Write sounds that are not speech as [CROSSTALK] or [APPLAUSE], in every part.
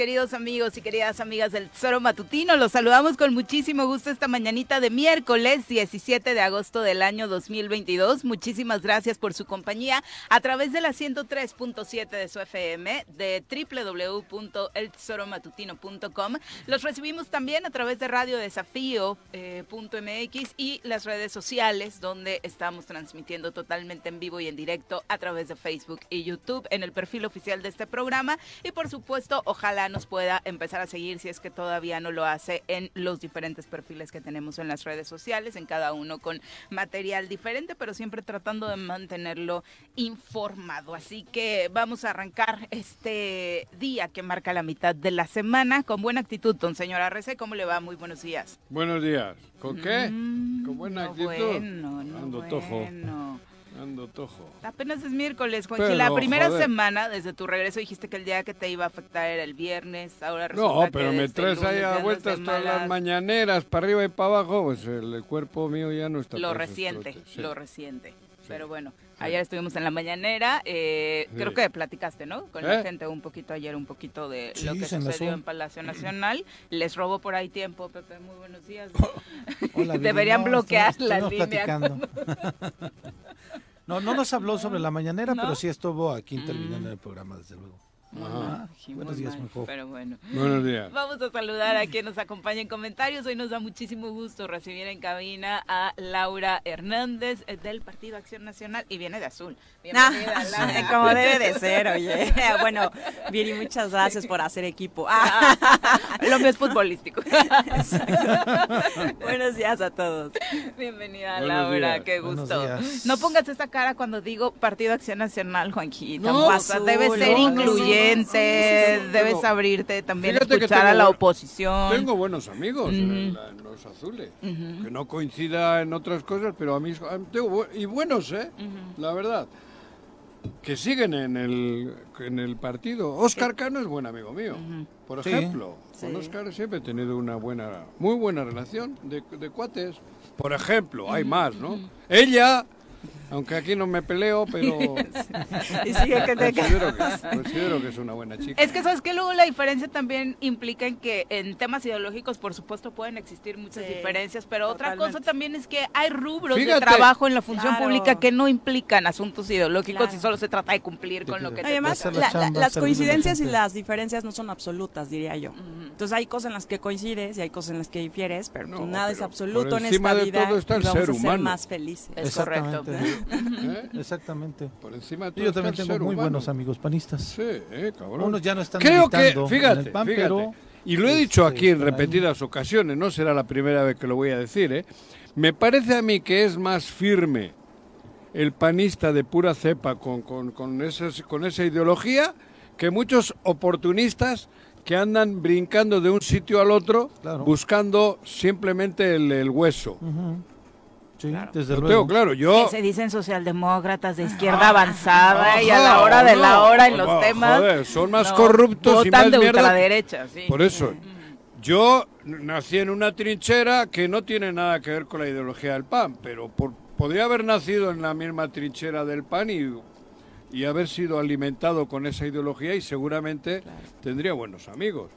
queridos amigos y queridas amigas del Tesoro Matutino. Los saludamos con muchísimo gusto esta mañanita de miércoles 17 de agosto del año 2022. Muchísimas gracias por su compañía a través de la 103.7 de su FM, de www.eltesoromatutino.com. Los recibimos también a través de Radio Desafío.mx eh, y las redes sociales, donde estamos transmitiendo totalmente en vivo y en directo a través de Facebook y YouTube en el perfil oficial de este programa. Y por supuesto, ojalá nos pueda empezar a seguir si es que todavía no lo hace en los diferentes perfiles que tenemos en las redes sociales, en cada uno con material diferente, pero siempre tratando de mantenerlo informado. Así que vamos a arrancar este día que marca la mitad de la semana con buena actitud, don señor Arrece. ¿Cómo le va? Muy buenos días. Buenos días. ¿Con qué? Mm, con buena no actitud. Bueno, no Ando bueno. tojo. Ando tojo. Apenas es miércoles, Juanji. Pero, La primera joder. semana desde tu regreso dijiste que el día que te iba a afectar era el viernes. Ahora No, resulta pero que me traes ahí a vueltas todas las mañaneras, para arriba y para abajo, pues el, el cuerpo mío ya no está Lo reciente, sí. lo reciente. Pero bueno, ayer estuvimos en la mañanera. eh, Sí. Creo que platicaste, ¿no? Con la ¿Eh? gente un poquito ayer, un poquito de lo que sucedió en Palacio Nacional. Les robó por ahí tiempo, Pepe. Muy buenos días. [LAUGHS] Hola. Deberían No, bloquear estuvimos- la estuvimos línea. [LAUGHS] No, no nos habló sobre la mañanera, ¿No? pero sí estuvo aquí Mm. interviniendo en el programa, desde luego. Muy Ajá. mal, sí, Buenos muy días, mal, mejor. Pero bueno. Buenos días. Vamos a saludar a quien nos acompaña en comentarios. Hoy nos da muchísimo gusto recibir en cabina a Laura Hernández eh, del Partido Acción Nacional y viene de azul. Bienvenida, Ah, como debe de ser, oye. Bueno, Viri, muchas gracias por hacer equipo. Ah, Lo mío es futbolístico. buenos días a todos. Bienvenida, Buenos Laura, días. qué gusto. No pongas esa cara cuando digo Partido Acción Nacional, Juanquita. No. Pasa, debes ser no, incluyente, sí, sí, sí. debes Tengo- abrirte también, que escuchar a la oposición. Tengo buenos amigos en, Ujú. la- en los azules. Que no coincida en otras cosas, pero a mí tengo y buenos, ¿eh? La verdad. Que siguen en el, en el partido. Oscar Cano es buen amigo mío. Por Sí. ejemplo, con Sí. Oscar siempre he tenido una buena, muy buena relación de, de cuates. Por ejemplo, hay más, ¿no? Ella, aunque aquí no me peleo, pero [LAUGHS] Y sigue que te considero que, considero que es una buena chica. Es que sabes que luego la diferencia también implica en que en temas ideológicos, por supuesto, pueden existir muchas Sí, diferencias, pero otra cosa también es que hay rubros de trabajo en la función Claro. pública que no implican asuntos ideológicos Claro. y solo se trata de cumplir con lo que Además, hacer la la- chamba, las la coincidencias y las diferencias no son absolutas, diría yo. Entonces hay cosas en las que coincides y hay cosas en las que difieres, pero No, nada es absoluto por en esta de vida todo está el y vamos ser a ser humano. más felices. Es correcto. Exactamente. ¿Eh? Exactamente. Por encima de todo yo también tengo muy humano. buenos amigos panistas. Sí, eh, cabrón. Unos ya no están Creo que, fíjate, en el PAN, fíjate, pero y lo he este, dicho aquí en ahí. repetidas ocasiones, no será la primera vez que lo voy a decir, ¿eh? Me parece a mí que es más firme el panista de pura cepa con, con, con, esas- con esa ideología que muchos oportunistas que andan brincando de un sitio al otro Claro. buscando simplemente el, el hueso. Ujú. Sí, Claro. desde Lo luego. tengo claro, yo... Que se dicen socialdemócratas de izquierda avanzada y a la hora de no, la hora en los temas. joder, son más no, corruptos y votan más de mierda. ultraderecha, sí. Por eso, yo nací en una trinchera que no tiene nada que ver con la ideología del PAN, pero por- podría haber nacido en la misma trinchera del PAN y, y haber sido alimentado con esa ideología y seguramente tendría buenos amigos.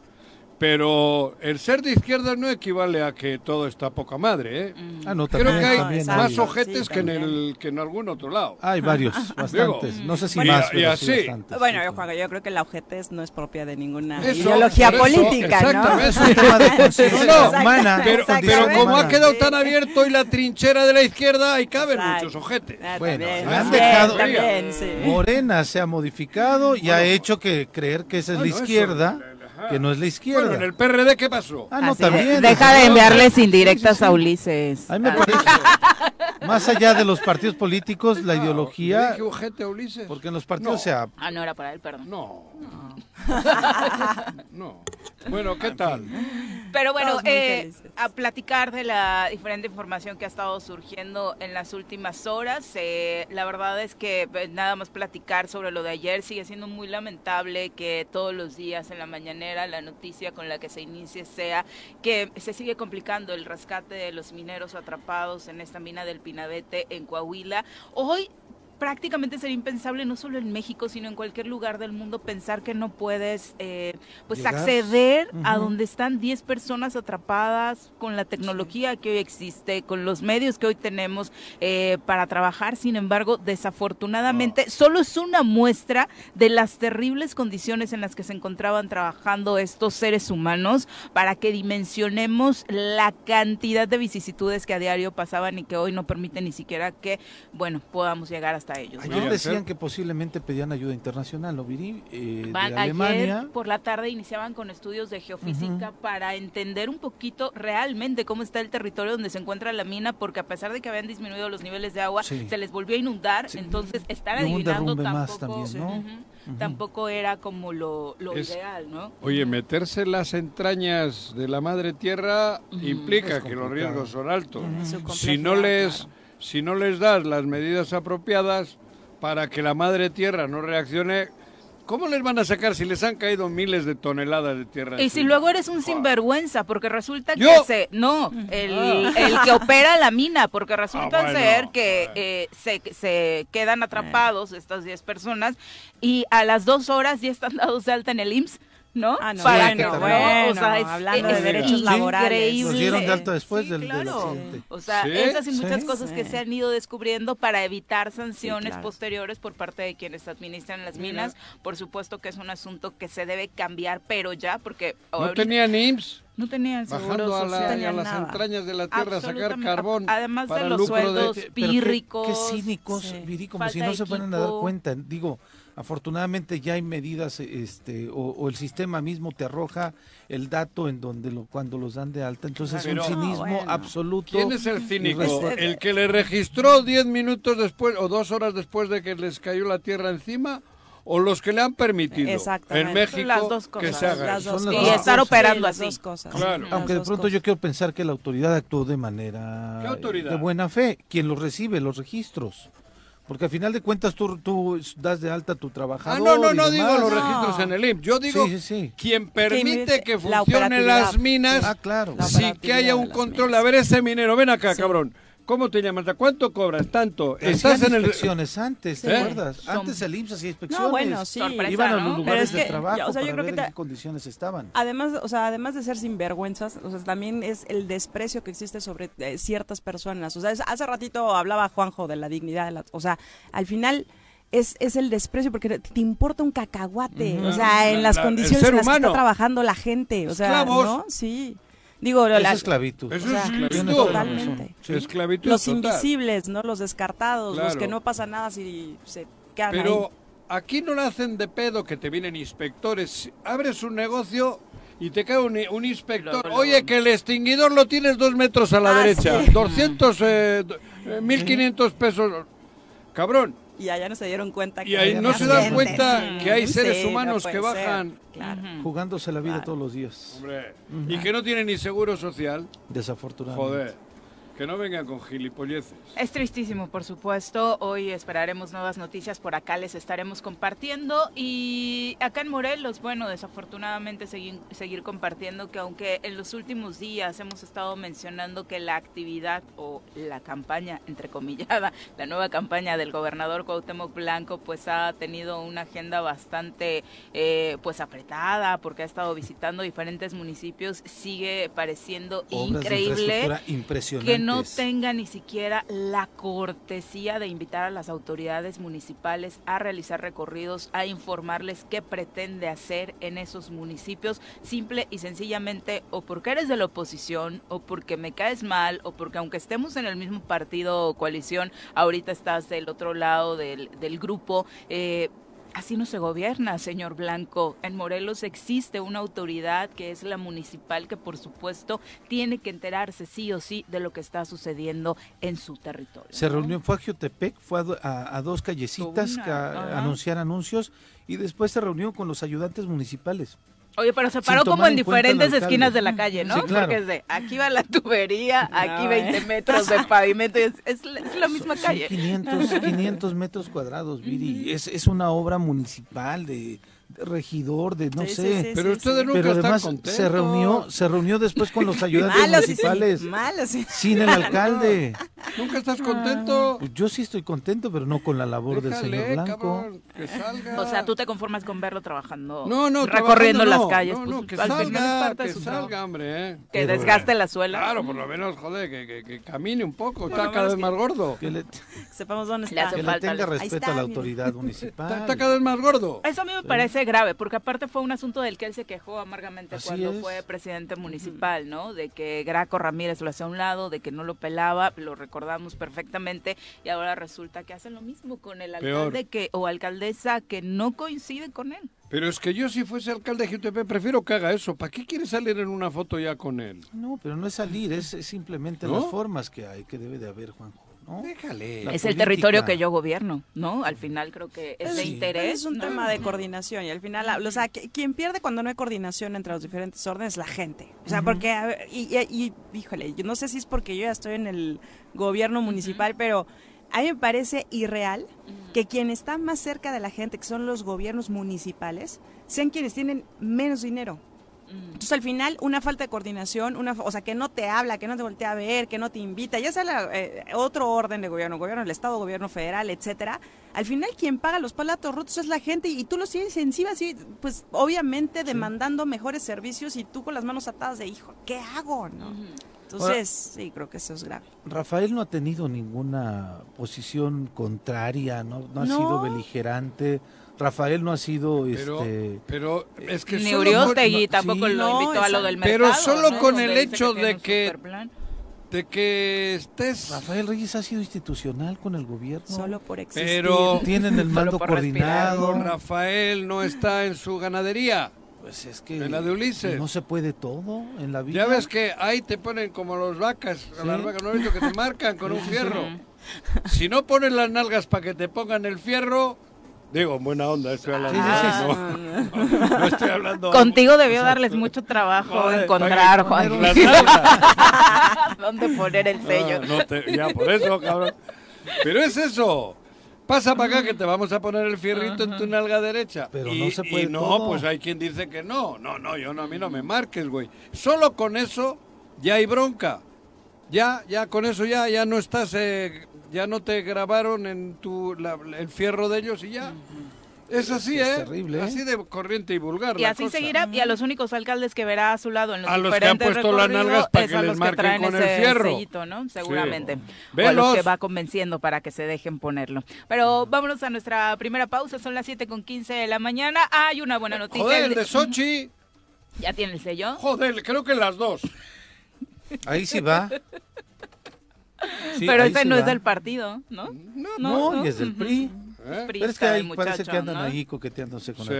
Pero el ser de izquierda no equivale a que todo está poca madre, ¿eh? Ah, no, Creo también, que hay también más hay, ojetes Sí, que, en el, que en algún otro lado. hay varios, bastantes. No sé si Bueno, más, y pero sí así. bastantes. Bueno, sí, yo, Juan, yo creo que la ojetez no es propia de ninguna Eso, ideología eso, política, ¿no? exactamente. Es un tema de [LAUGHS] conciencia No, no, humana. Pero, como ha quedado Sí. tan abierto hoy la trinchera de la izquierda, ahí caben Exacto. muchos ojetes. Ah, Bueno, también, han dejado- también, sí. Morena se ha modificado y ha hecho que creer que esa es Bueno, la eso, izquierda. Que no es la izquierda. Bueno, en el PRD, ¿qué pasó? Ah, no, Así de- también. Deja de enviarles indirectas Sí, sí, sí. a Ulises. A mí me parece, [LAUGHS] más allá de los partidos políticos, la No, ¿le ideología, dije ojete a Ulises? porque en los partidos No. se ha... Ah, no era para él, perdón. No. No. [LAUGHS] Bueno, ¿qué tal? Pero bueno, eh, a platicar de la diferente información que ha estado surgiendo en las últimas horas. eh, la verdad es que pues, nada más platicar sobre lo de ayer sigue siendo muy lamentable que todos los días en la mañanera la noticia con la que se inicie sea que se sigue complicando el rescate de los mineros atrapados en esta mina del Pinabete en Coahuila. Hoy prácticamente sería impensable, no solo en México, sino en cualquier lugar del mundo, pensar que no puedes eh, pues Llegar. acceder a donde están 10 personas atrapadas con la tecnología que hoy existe, con los medios que hoy tenemos eh, para trabajar. Sin embargo, desafortunadamente, solo es una muestra de las terribles condiciones en las que se encontraban trabajando estos seres humanos para que dimensionemos la cantidad de vicisitudes que a diario pasaban y que hoy no permiten ni siquiera que, bueno, podamos llegar hasta ellos. ¿no? Ayer decían que posiblemente pedían ayuda internacional, ¿no, Viri? Eh, Van- de Alemania. Ayer por la tarde iniciaban con estudios de geofísica para entender un poquito realmente cómo está el territorio donde se encuentra la mina, porque a pesar de que habían disminuido los niveles de agua, Sí. se les volvió a inundar, Sí. entonces estar adivinando más tampoco, tampoco era como lo, lo Es- ideal, ¿no? Oye, meterse en las entrañas de la madre tierra implica Es que los riesgos son altos. Si no les claro. Si no les das las medidas apropiadas para que la madre tierra no reaccione, ¿cómo les van a sacar si les han caído miles de toneladas de tierra? Y si encima? luego eres un sinvergüenza, porque resulta ¿Yo? que se... No, el, el que [LAUGHS] opera la mina, porque resulta Ah, bueno. ser que eh, se, se quedan atrapados estas 10 personas y a las dos horas ya están [LAUGHS] dados de alta en el IMSS, ¿no? Ah, no, Para bueno, que, ¿no? bueno, o sea, es, hablando de es derechos laborales. increíble. Nos dieron de alta después Sí, del- del claro. accidente. O sea, ¿Sí? esas y muchas Sí. cosas que Sí. se han ido descubriendo para evitar sanciones claro. posteriores por parte de quienes administran las Mira. minas. Por supuesto que es un asunto que se debe cambiar, pero ya, porque no ahorita- tenían IMSS no tenían seguro bajando a, la- social. a las nada. entrañas de la tierra a sacar carbón Además de para los lucro de- sueldos. Pero qué- pírricos, Qué, cínicos, sí. Viri, como si Falta no de se fueran a dar cuenta. Digo, afortunadamente ya hay medidas, este, o, o el sistema mismo te arroja el dato en donde lo, cuando los dan de alta. Entonces Pero- es un cinismo No, bueno. absoluto. ¿Quién es el cínico? ¿El que le registró 10 minutos después o dos horas después de que les cayó la tierra encima? ¿O los que le han permitido en México Las dos que cosas. se haga Las dos Son las Y cosas. estar cosas. operando las así. dos cosas. Claro. Las Aunque de pronto cosas. yo quiero pensar que la autoridad actuó de manera ¿Qué autoridad? de buena fe, quien los recibe, los registros. Porque al final de cuentas tú, tú das de alta a tu Ah, trabajador. no, no, y no digo los No. registros en el IMSS. Yo digo Sí, sí, sí. quien permite que La funcionen las minas Ah, claro. La sin que haya un control. minas. A ver, ese minero, ven acá, Sí. cabrón. ¿Cómo te llamas? ¿A cuánto cobras? Tanto. Estás en el... inspecciones antes, ¿te Sí. acuerdas? Son- Antes el IMSS hacía inspecciones. No, bueno, sí. Sorpresa. Iban a los lugares es de trabajo ya, o sea, yo para creo ver que en qué condiciones estaban. Además, o sea, además de ser sinvergüenzas, o sea, también es el desprecio que existe sobre eh, ciertas personas. O sea, es- hace ratito hablaba Juanjo de la dignidad, de la- o sea, al final es, es el desprecio porque te- importa un cacahuate, o sea, en las La- condiciones en las que está trabajando la gente, o sea, Esclavos. ¿no? Sí. Digo, Eso la- es esclavitud. Eso es esclavitud. la Totalmente. razón. Sí. Esclavitud los total. invisibles, ¿no? Los descartados, los que no pasa nada si se quedan Pero ahí. aquí no le hacen de pedo que te vienen inspectores. Abres un negocio y te cae un, un inspector. Oye, que el extinguidor lo tienes dos metros a la Ah, derecha. sí. 200, eh, do- eh, 1500 pesos. Cabrón. Y allá no se dieron cuenta que Y ahí había no se dan cuenta Sí, que hay seres no humanos puede que bajan. Claro. Jugándose la vida Claro. todos los días. Hombre, y que no tienen ni seguro social. Desafortunadamente. Joder. Que no vengan con gilipolleces. Es tristísimo, por supuesto. Hoy esperaremos nuevas noticias por acá, les estaremos compartiendo. Y acá en Morelos, bueno, desafortunadamente seguir, seguir compartiendo que aunque en los últimos días hemos estado mencionando que la actividad o la campaña, entrecomillada, [LAUGHS] la nueva campaña del gobernador Cuauhtémoc Blanco, pues ha tenido una agenda bastante eh, pues apretada porque ha estado visitando diferentes municipios, sigue pareciendo Obras de increíble infraestructura que no tenga ni siquiera la cortesía de invitar a las autoridades municipales a realizar recorridos, a informarles qué pretende hacer en esos municipios, simple y sencillamente o porque eres de la oposición o porque me caes mal o porque aunque estemos en el mismo partido o coalición, ahorita estás del otro lado del, del grupo. eh, Así no se gobierna, señor Blanco. En Morelos existe una autoridad que es la municipal que por supuesto tiene que enterarse sí o sí de lo que está sucediendo en su territorio. Se ¿no? reunió, fue a Jiotepec, fue a, a- a dos callecitas a- anunciar anuncios y después se reunió con los ayudantes municipales. Oye, pero se paró como en diferentes esquinas de la calle, ¿no? Sí, claro. Porque es de aquí va la tubería, aquí No, 20 eh. metros de pavimento, y es, es la- es la misma Son calle. 500, 500 metros cuadrados, Viri. Es, es una obra municipal de regidor, de no Sí, sé. sí, sí, Pero ustedes nunca Pero además se reunió, se reunió después con los ayudantes [LAUGHS] Malos, sí, sí, municipales, sin el [LAUGHS] alcalde. ¿Nunca estás contento? Pues yo sí estoy contento, pero no con la labor del señor Blanco. cabrón, que salga. O sea, tú te conformas con verlo trabajando, no, no, recorriendo trabajando las no, calles. No, pues, que al final es salga, de que su salga, trabajo. hombre, ¿eh? Que Pero, desgaste la suela. Claro, por lo menos, joder, que, que- que camine un poco, está cada vez más gordo. Que le, [LAUGHS] Sepamos dónde está. que le tenga respeto a la autoridad municipal. está cada vez más gordo. Eso a mí me parece grave, porque aparte fue un asunto del que él se quejó amargamente Así cuando es. fue presidente municipal, ¿no? De que Graco Ramírez lo hacía a un lado, de que no lo pelaba, lo recordamos perfectamente, y ahora resulta que hacen lo mismo con el Peor. alcalde que o alcaldesa que no coincide con él. Pero es que yo si fuese alcalde de Jutepec prefiero que haga eso. ¿Para qué quiere salir en una foto ya con él? No, pero no es salir, es, es simplemente ¿No? las formas que hay, que debe de haber, Juanjo. ¿No? Déjale. La es el territorio que yo gobierno, ¿no? Al final creo que es de Sí. interés. Es un ¿no? tema de coordinación y al final, o sea, que- quien pierde cuando no hay coordinación entre los diferentes órdenes es la gente. O sea, porque, a ver, y, y- y, híjole, yo no sé si es porque yo ya estoy en el gobierno municipal, pero a mí me parece irreal que quien está más cerca de la gente, que son los gobiernos municipales, sean quienes tienen menos dinero. Entonces al final una falta de coordinación, una, o sea, que no te habla, que no te voltea a ver, que no te invita, ya sea la, eh, otro orden de gobierno, gobierno del estado, gobierno federal, etcétera. Al final quien paga los palatos rotos es la gente y tú los tienes encima así, pues obviamente demandando mejores servicios y tú con las manos atadas de hijo, ¿qué hago? No? Entonces, sí, creo que eso es grave. Rafael no ha tenido ninguna posición contraria, no, no ha No. sido beligerante. Rafael no ha sido Pero, este pero es que Ni solo Uriostegui no- tampoco sí. lo No, invitó a lo del Pero mercado. solo ¿no? con el hecho de que- de que estés... Rafael Reyes ha sido institucional con el gobierno. Solo por existir. Pero tienen el Solo mando coordinado. Rafael no está en su ganadería. Pues es que En la de Ulises. no se puede todo en la vida. Ya ves que ahí te ponen como los vacas, a las vacas, ¿no visto que te marcan con [LAUGHS] un fierro? Si no pones las nalgas para que te pongan el fierro, digo, en buena onda, estoy hablando. Sí, sí, sí. no, no estoy hablando. Contigo debió darles mucho trabajo Joder, encontrar, Juan. [LAUGHS] ¿Dónde poner el sello? Ah, no te- ya, por eso, cabrón. Pero es eso. Pasa para acá que te vamos a poner el fierrito en tu nalga derecha. Pero y, no se puede y no, todo. pues hay quien dice que no. No, no, yo no, a mí no me marques, güey. Solo con eso ya hay bronca. Ya, ya con eso ya, ya no estás, eh, ya no te grabaron en tu la- el fierro de ellos y ya. Es así, Es ¿eh? terrible, ¿eh? Así de corriente y vulgar. Y la así cosa. seguirá. Y a los únicos alcaldes que verá a su lado en los A los que han diferentes puesto las recorridos nalgas para que les los marquen traen con el ese fierro. sellito, ¿no? Seguramente. O a los que va convenciendo para que se dejen ponerlo. Pero vámonos a nuestra primera pausa. Son las 7 con 15 de la mañana. Hay una buena noticia. Joder, el de Sochi. ¿Ya tiene el sello? Joder, creo que las dos. Ahí sí va. Sí, Pero ese no es del partido, ¿no? No, No, y es del PRI. ¿eh? Pero es que hay, el parece que muchacho, andan ¿no? ahí coqueteándose con Sí, el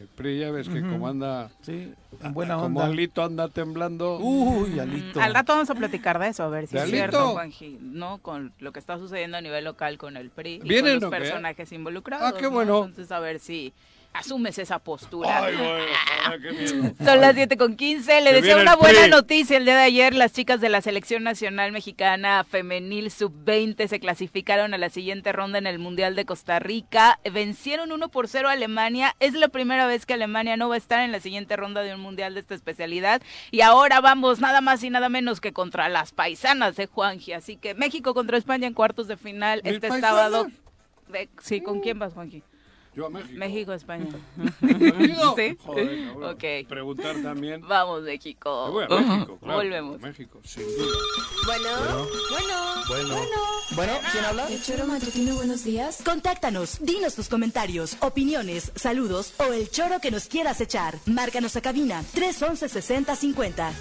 el PRI ya ves que como anda, PRI. Sí, en buena como onda. Alito anda temblando. Uy, Alito. Mm, Al rato vamos a platicar de eso, a ver si ¿De es Alito? cierto, Juanji, ¿no? Con lo que está sucediendo a nivel local con el PRI y ¿Vienen con los qué? personajes involucrados. Ah, qué ¿no? bueno. Entonces, a ver si asumes esa postura. Ay, güey, ay, qué miedo. [LAUGHS] Son las 7 con 15. Le viene una buena noticia el día de ayer. Las chicas de la Selección Nacional Mexicana Femenil Sub-20 se clasificaron a la siguiente ronda en el Mundial de Costa Rica. Vencieron 1 por 0 a Alemania. Es la primera vez que Alemania no va a estar en la siguiente ronda de un Mundial de esta especialidad. Y ahora vamos nada más y nada menos que contra las paisanas de Juanji. Así que México contra España en cuartos de final ¿Mis este sábado. Sí, ¿con quién vas, Juanji? Yo a México. México, España. [LAUGHS] ¿Sí? Joder, cabrón. Ok. Preguntar también. Vamos, México. Voy a México, [LAUGHS] claro. Volvemos. México, sin duda. Bueno, bueno, Bueno. Bueno, ¿quién habla? El choro matutino, buenos días. Contáctanos, dinos tus comentarios, opiniones, saludos o el choro que nos quieras echar. Márcanos a cabina 311 6050.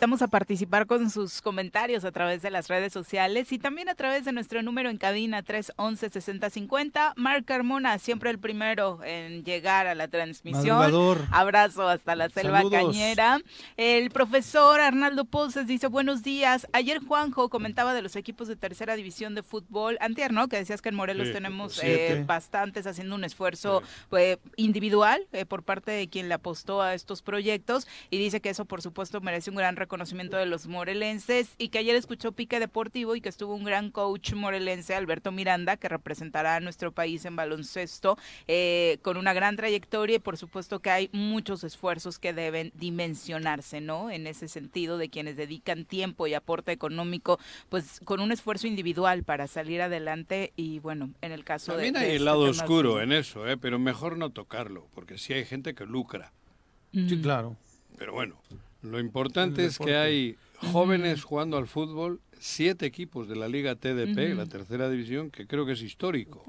Invitamos a participar con sus comentarios a través de las redes sociales y también a través de nuestro número en cabina 311-6050. Marc Carmona, siempre el primero en llegar a la transmisión. Madrugador. Abrazo hasta la selva Saludos. cañera. El profesor Arnaldo Pozas dice, buenos días. Ayer Juanjo comentaba de los equipos de tercera división de fútbol. Antier, ¿no? Que decías que en Morelos Sí, tenemos eh, bastantes haciendo un esfuerzo pues, individual eh, por parte de quien le apostó a estos proyectos y dice que eso por supuesto merece un gran reconocimiento reconocimiento de los morelenses y que ayer escuchó pique deportivo y que estuvo un gran coach morelense, Alberto Miranda, que representará a nuestro país en baloncesto eh, con una gran trayectoria y por supuesto que hay muchos esfuerzos que deben dimensionarse, ¿no? En ese sentido de quienes dedican tiempo y aporte económico, pues con un esfuerzo individual para salir adelante y bueno, en el caso También de... hay de el este lado oscuro en eso, ¿eh? pero mejor no tocarlo, porque sí hay gente que lucra. Sí, claro. Pero bueno, lo importante es que hay jóvenes jugando al fútbol, siete equipos de la Liga TDP, la tercera división, que creo que es histórico.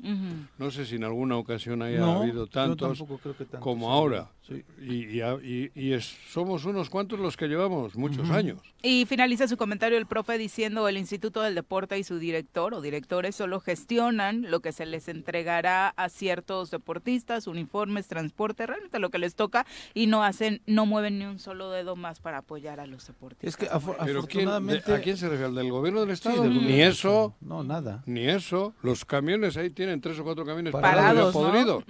No sé si en alguna ocasión haya No, habido tantos tampoco creo que tantos, como sí. ahora. Sí. Y, y a- y- y es- somos unos cuantos los que llevamos muchos años. Y finaliza su comentario el profe diciendo el Instituto del Deporte y su director o directores solo gestionan lo que se les entregará a ciertos deportistas, uniformes, transporte, realmente lo que les toca y no hacen, no mueven ni un solo dedo más para apoyar a los deportistas. Es que afo- Pero ¿quién, de- afortunadamente... ¿a quién se refiere? ¿Al del gobierno del Sí, Estado? del Ni gobierno. eso, No, nada. ni eso. Los camiones ahí tienen tres o cuatro camiones Parados, podridos.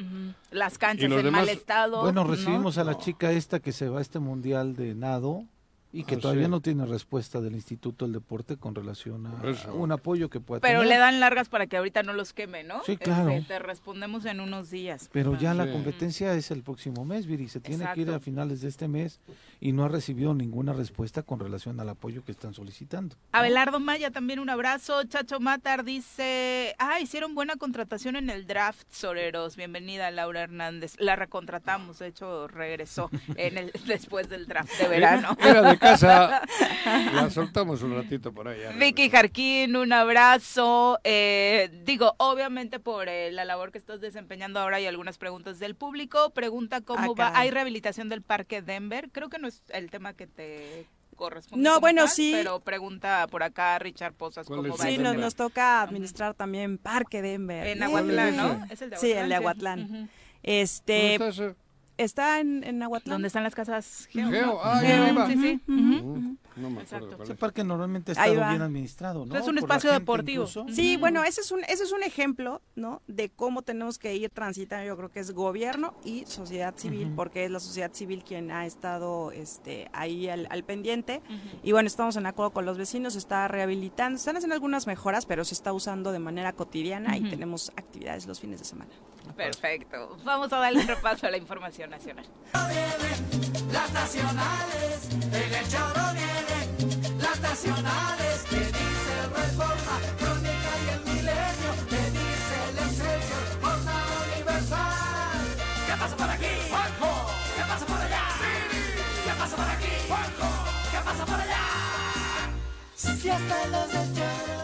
Las canchas en demás- mal estado. Bueno, ¿no? Recibimos a la chica esta que se va a este mundial de nado y que Ah, todavía sí. no tiene respuesta del Instituto del Deporte con relación a, Eso. a un apoyo que pueda Pero tener. le dan largas para que ahorita no los queme, ¿no? Sí, claro. Este, te respondemos en unos días. Pero ya la competencia es el próximo mes, Viri. Se tiene que ir a finales de este mes y no ha recibido ninguna respuesta con relación al apoyo que están solicitando. Abelardo Maya, también un abrazo. Chacho Matar dice, ah, hicieron buena contratación en el draft, Soreros. Bienvenida, Laura Hernández. La recontratamos, de hecho, regresó [LAUGHS] en el después del draft de verano. Era de casa. [LAUGHS] La soltamos un ratito por ahí. ya Vicky. Jarquín, un abrazo. Eh, digo, obviamente por eh, la labor que estás desempeñando ahora hay algunas preguntas del público. Pregunta cómo Ah, va. caray. ¿Hay rehabilitación del Parque Denver? Creo que no es el tema que te corresponde. No, bueno, tal, sí. Pero pregunta por acá Richard Posas ¿Cuál cómo va. Sí, nos, nos toca administrar también Parque Denver. En. Aguatlán, ¿no? ese? Es el de Sí, el de Aguatlán. Este, ¿Dónde está en, en Aguatlán. ¿Dónde están las casas Geo? Geo, ah, ahí Geo, arriba. Sí, sí. Ujú. No me acuerdo Exacto. Ese es. parque normalmente va. bien administrado, ¿no? Es un Por espacio deportivo. incluso. Sí, bueno, ese es un ese es un ejemplo, ¿no? De cómo tenemos que ir transitando. Yo creo que es gobierno y sociedad civil, porque es la sociedad civil quien ha estado, este, ahí al, al pendiente. Y bueno, estamos en acuerdo con los vecinos, se está rehabilitando, están haciendo algunas mejoras, pero se está usando de manera cotidiana y tenemos actividades los fines de semana. Perfecto. Vamos a darle un repaso a la información nacional. Las nacionales, en el nacionales, que dice Reforma, Crónica y el Milenio, que dice el Excelsior, Jornada Universal. ¿Qué pasa por aquí? Juanjo. ¿Qué pasa por allá? ¿Qué pasa por aquí? Juanjo. ¿Qué pasa por allá? Si hasta los.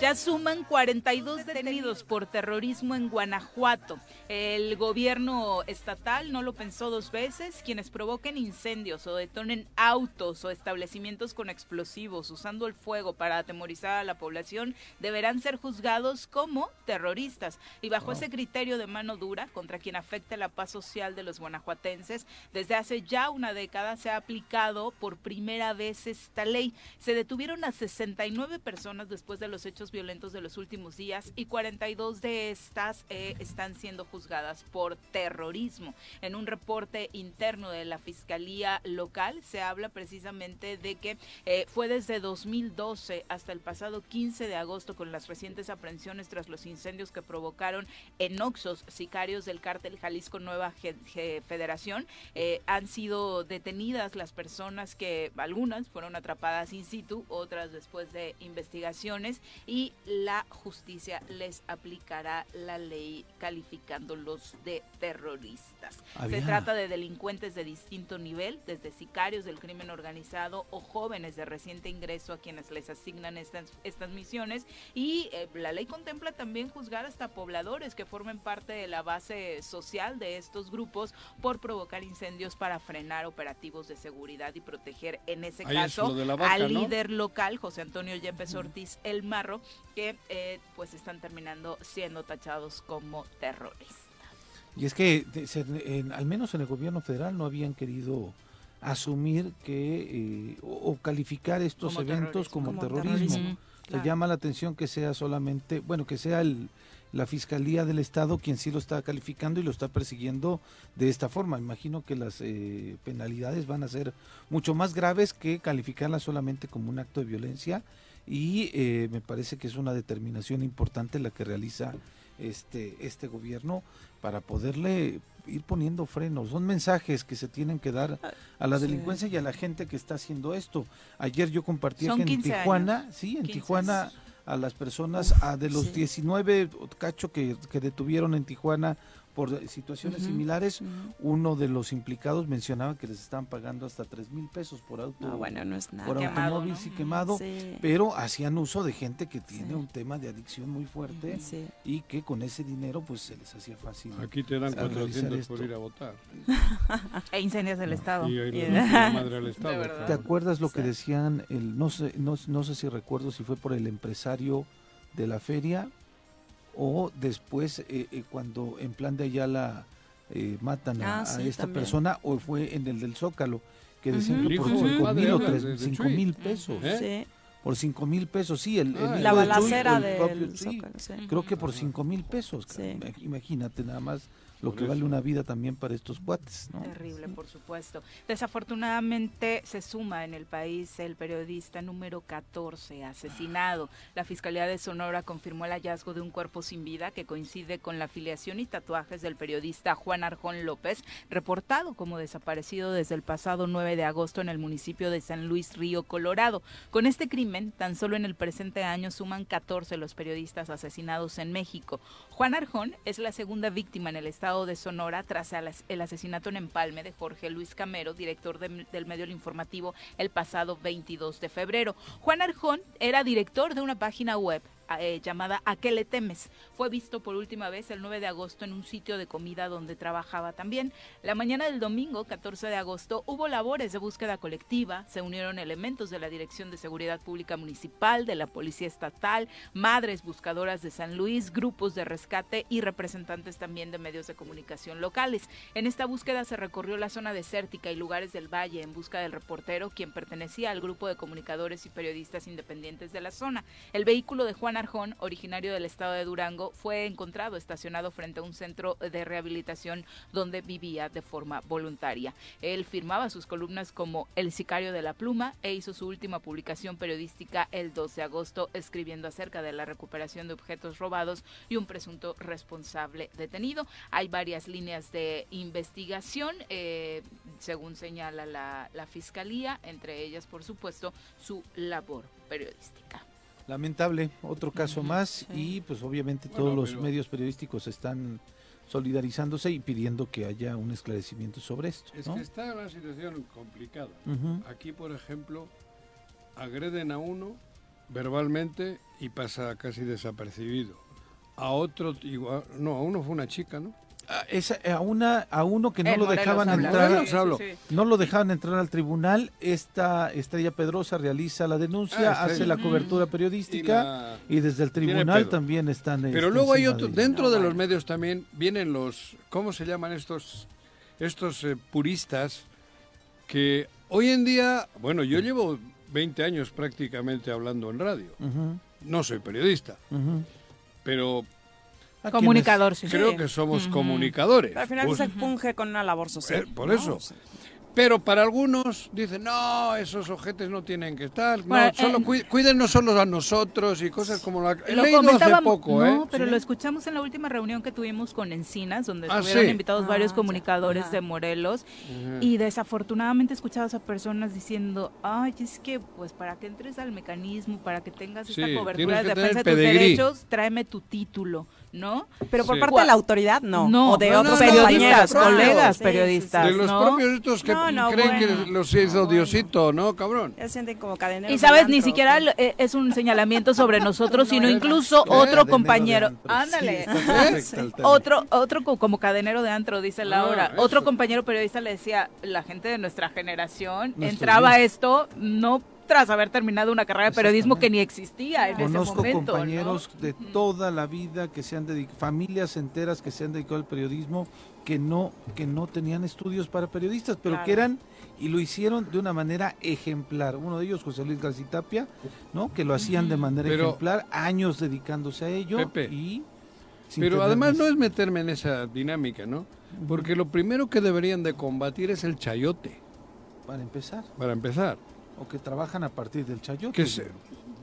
Ya suman 42 detenidos por terrorismo en Guanajuato. El gobierno estatal no lo pensó dos veces. Quienes provoquen incendios o detonen autos o establecimientos con explosivos usando el fuego para atemorizar a la población deberán ser juzgados como terroristas. Y bajo ese criterio de mano dura contra quien afecte la paz social de los guanajuatenses, desde hace ya una década se ha aplicado por primera vez esta ley. Se detuvieron a 69 personas después de los hechos violentos de los últimos días y 42 de estas eh, están siendo juzgadas por terrorismo. En un reporte interno de la Fiscalía local se habla precisamente de que eh, fue desde 2012 hasta el pasado 15 de agosto con las recientes aprehensiones tras los incendios que provocaron en Oxos, sicarios del cártel Jalisco Nueva Federación. Eh, han sido detenidas las personas que algunas fueron atrapadas in situ, otras después de investigaciones y la justicia les aplicará la ley calificándolos de terroristas. Se trata de delincuentes de distinto nivel, desde sicarios del crimen organizado o jóvenes de reciente ingreso a quienes les asignan estas, estas misiones y eh, la ley contempla también juzgar hasta pobladores que formen parte de la base social de estos grupos por provocar incendios para frenar operativos de seguridad y proteger en ese Ahí caso vaca, al ¿no? líder local José Antonio Yepes Ortiz El Marro que eh, pues están terminando siendo tachados como terroristas. Y es que de- se- en- al menos en el gobierno federal no habían querido asumir que eh, o, o calificar estos Como eventos terrorismo. como, Como terrorismo. terrorismo. Claro. llama la atención que sea solamente, bueno, que sea el, la Fiscalía del Estado quien sí lo está calificando y lo está persiguiendo de esta forma. Imagino que las eh, penalidades van a ser mucho más graves que calificarla solamente como un acto de violencia y eh, me parece que es una determinación importante la que realiza este, este gobierno para poderle ir poniendo frenos. Son mensajes que se tienen que dar a la Sí. delincuencia y a la gente que está haciendo esto. Ayer yo compartía Son que en 15 Tijuana, años. sí, en 15 Tijuana a las personas, a de los sí. 19 cacho que, que detuvieron en Tijuana por situaciones similares, uno de los implicados mencionaba que les estaban pagando hasta 3 mil pesos por auto, No, bueno, no es nada. por quemado, automóvil, ¿no? sí quemado, Sí. pero hacían uso de gente que tiene Sí. un tema de adicción muy fuerte Sí. y que con ese dinero pues se les hacía fácil. Aquí te dan a realizar 400 por ir a votar. [LAUGHS] E incendias el Estado. Y [LAUGHS] la madre al Estado. De. ¿Te acuerdas lo que decían, el no sé, no, no sé si recuerdo si fue por el empresario de la feria o después eh, eh, cuando en plan de Ayala eh, matan a, Ah, a sí, esta también. persona o fue en el del Zócalo que decían Ujú. que El por hijo del 5 padre mil o habla tres- de- de cinco Chuy. mil pesos. ¿Eh? Sí. Por 5 mil pesos, sí. El, el Ah, La de Chuy, balacera el propio- del sí, Zócalo, sí. Creo que por 5 mil pesos. Imagínate nada más lo que vale una vida también para estos cuates. ¿no? Terrible, por supuesto. Desafortunadamente se suma en el país el periodista número 14 asesinado. La Fiscalía de Sonora confirmó el hallazgo de un cuerpo sin vida que coincide con la afiliación y tatuajes del periodista Juan Arjón López, reportado como desaparecido desde el pasado 9 de agosto en el municipio de San Luis Río, Colorado. Con este crimen, tan solo en el presente año suman 14 los periodistas asesinados en México. Juan Arjón es la segunda víctima en el estado de Sonora tras el as- el asesinato en Empalme de Jorge Luis Camero, director de- del medio Informativo, el pasado 22 de febrero. Juan Arjón era director de una página web eh, llamada ¿A qué le temes? Fue visto por última vez el 9 de agosto en un sitio de comida donde trabajaba también. La mañana del domingo, 14 de agosto, hubo labores de búsqueda colectiva, se unieron elementos de la Dirección de Seguridad Pública Municipal, de la Policía Estatal, madres buscadoras de San Luis, grupos de rescate y representantes también de medios de comunicación locales. En esta búsqueda se recorrió la zona desértica y lugares del valle en busca del reportero, quien pertenecía al grupo de comunicadores y periodistas independientes de la zona. El vehículo de Juan Arjón, originario del estado de Durango, fue encontrado estacionado frente a un centro de rehabilitación donde vivía de forma voluntaria. Él firmaba sus columnas como El sicario de la pluma e hizo su última publicación periodística el 2 de agosto escribiendo acerca de la recuperación de objetos robados y un presunto responsable detenido. Hay varias líneas de investigación, eh, según señala la, la fiscalía, entre ellas, por supuesto, su labor periodística. Lamentable, otro caso más sí. y pues obviamente Bueno, todos los pero- medios periodísticos están solidarizándose y pidiendo que haya un esclarecimiento sobre esto. Es ¿no? que está una situación complicada. Aquí, por ejemplo, agreden a uno verbalmente y pasa casi desapercibido. A otro, igual, no, a uno fue una chica, ¿no? A, esa- a una, a uno que no lo Morelos dejaban habla. entrar, no lo dejaban entrar al tribunal. Esta Estrella Pedrosa realiza la denuncia, Ah, hace la cobertura Y periodística la- y, desde el tribunal también están. Pero luego hay otro, de dentro No, de los medios también vienen los, ¿cómo se llaman estos, estos eh, puristas que hoy en día, bueno, yo llevo 20 años prácticamente hablando en radio, no soy periodista, pero ¿A Comunicador, sí. creo que somos comunicadores. Pero al final Pues, se funge con una labor social. Eh, por ¿no? eso. Pero para algunos dicen, no, esos ojetes no tienen que estar, no, solo eh, cuí- cuídennos solo a nosotros y cosas como la... He Lo leído hace poco, no, ¿eh? pero Sí. lo escuchamos en la última reunión que tuvimos con Encinas, donde Ah, estuvieron sí. invitados Ah, varios ya. comunicadores de Morelos y desafortunadamente escuchabas a personas diciendo, ay, es que pues para que entres al mecanismo, para que tengas Sí, esta cobertura de defensa de tus derechos, tráeme tu título, ¿no? Pero por Sí. parte de la autoridad, no. No, o de no, otros no, los colegas. Sí, periodistas, De los ¿no? propios estos que No, no, creen bueno. que los hizo No, bueno. Diosito, ¿no, cabrón? Ya sienten como cadeneros. Y sabes, ni siquiera eh, es un señalamiento sobre nosotros, No, sino es incluso otro Cadenero compañero. Ándale. Sí. Otro, otro co- como cadenero de antro, dice Laura. Ah, otro compañero periodista le decía, la gente de nuestra generación entraba esto no tras haber terminado una carrera de periodismo que ni existía en Conozco ese momento. ¿no? compañeros de toda la vida que se han dedicado, familias enteras que se han dedicado al periodismo que no que no tenían estudios para periodistas, pero Claro. que eran y lo hicieron de una manera ejemplar. Uno de ellos, José Luis García Tapia, ¿no? Que lo hacían de manera Pero- ejemplar, años dedicándose a ello Pepe. y Pero además no es meterme en esa dinámica, ¿no? Porque lo primero que deberían de combatir es el chayote, Para empezar, para empezar. O que trabajan a partir del chayote. Que se-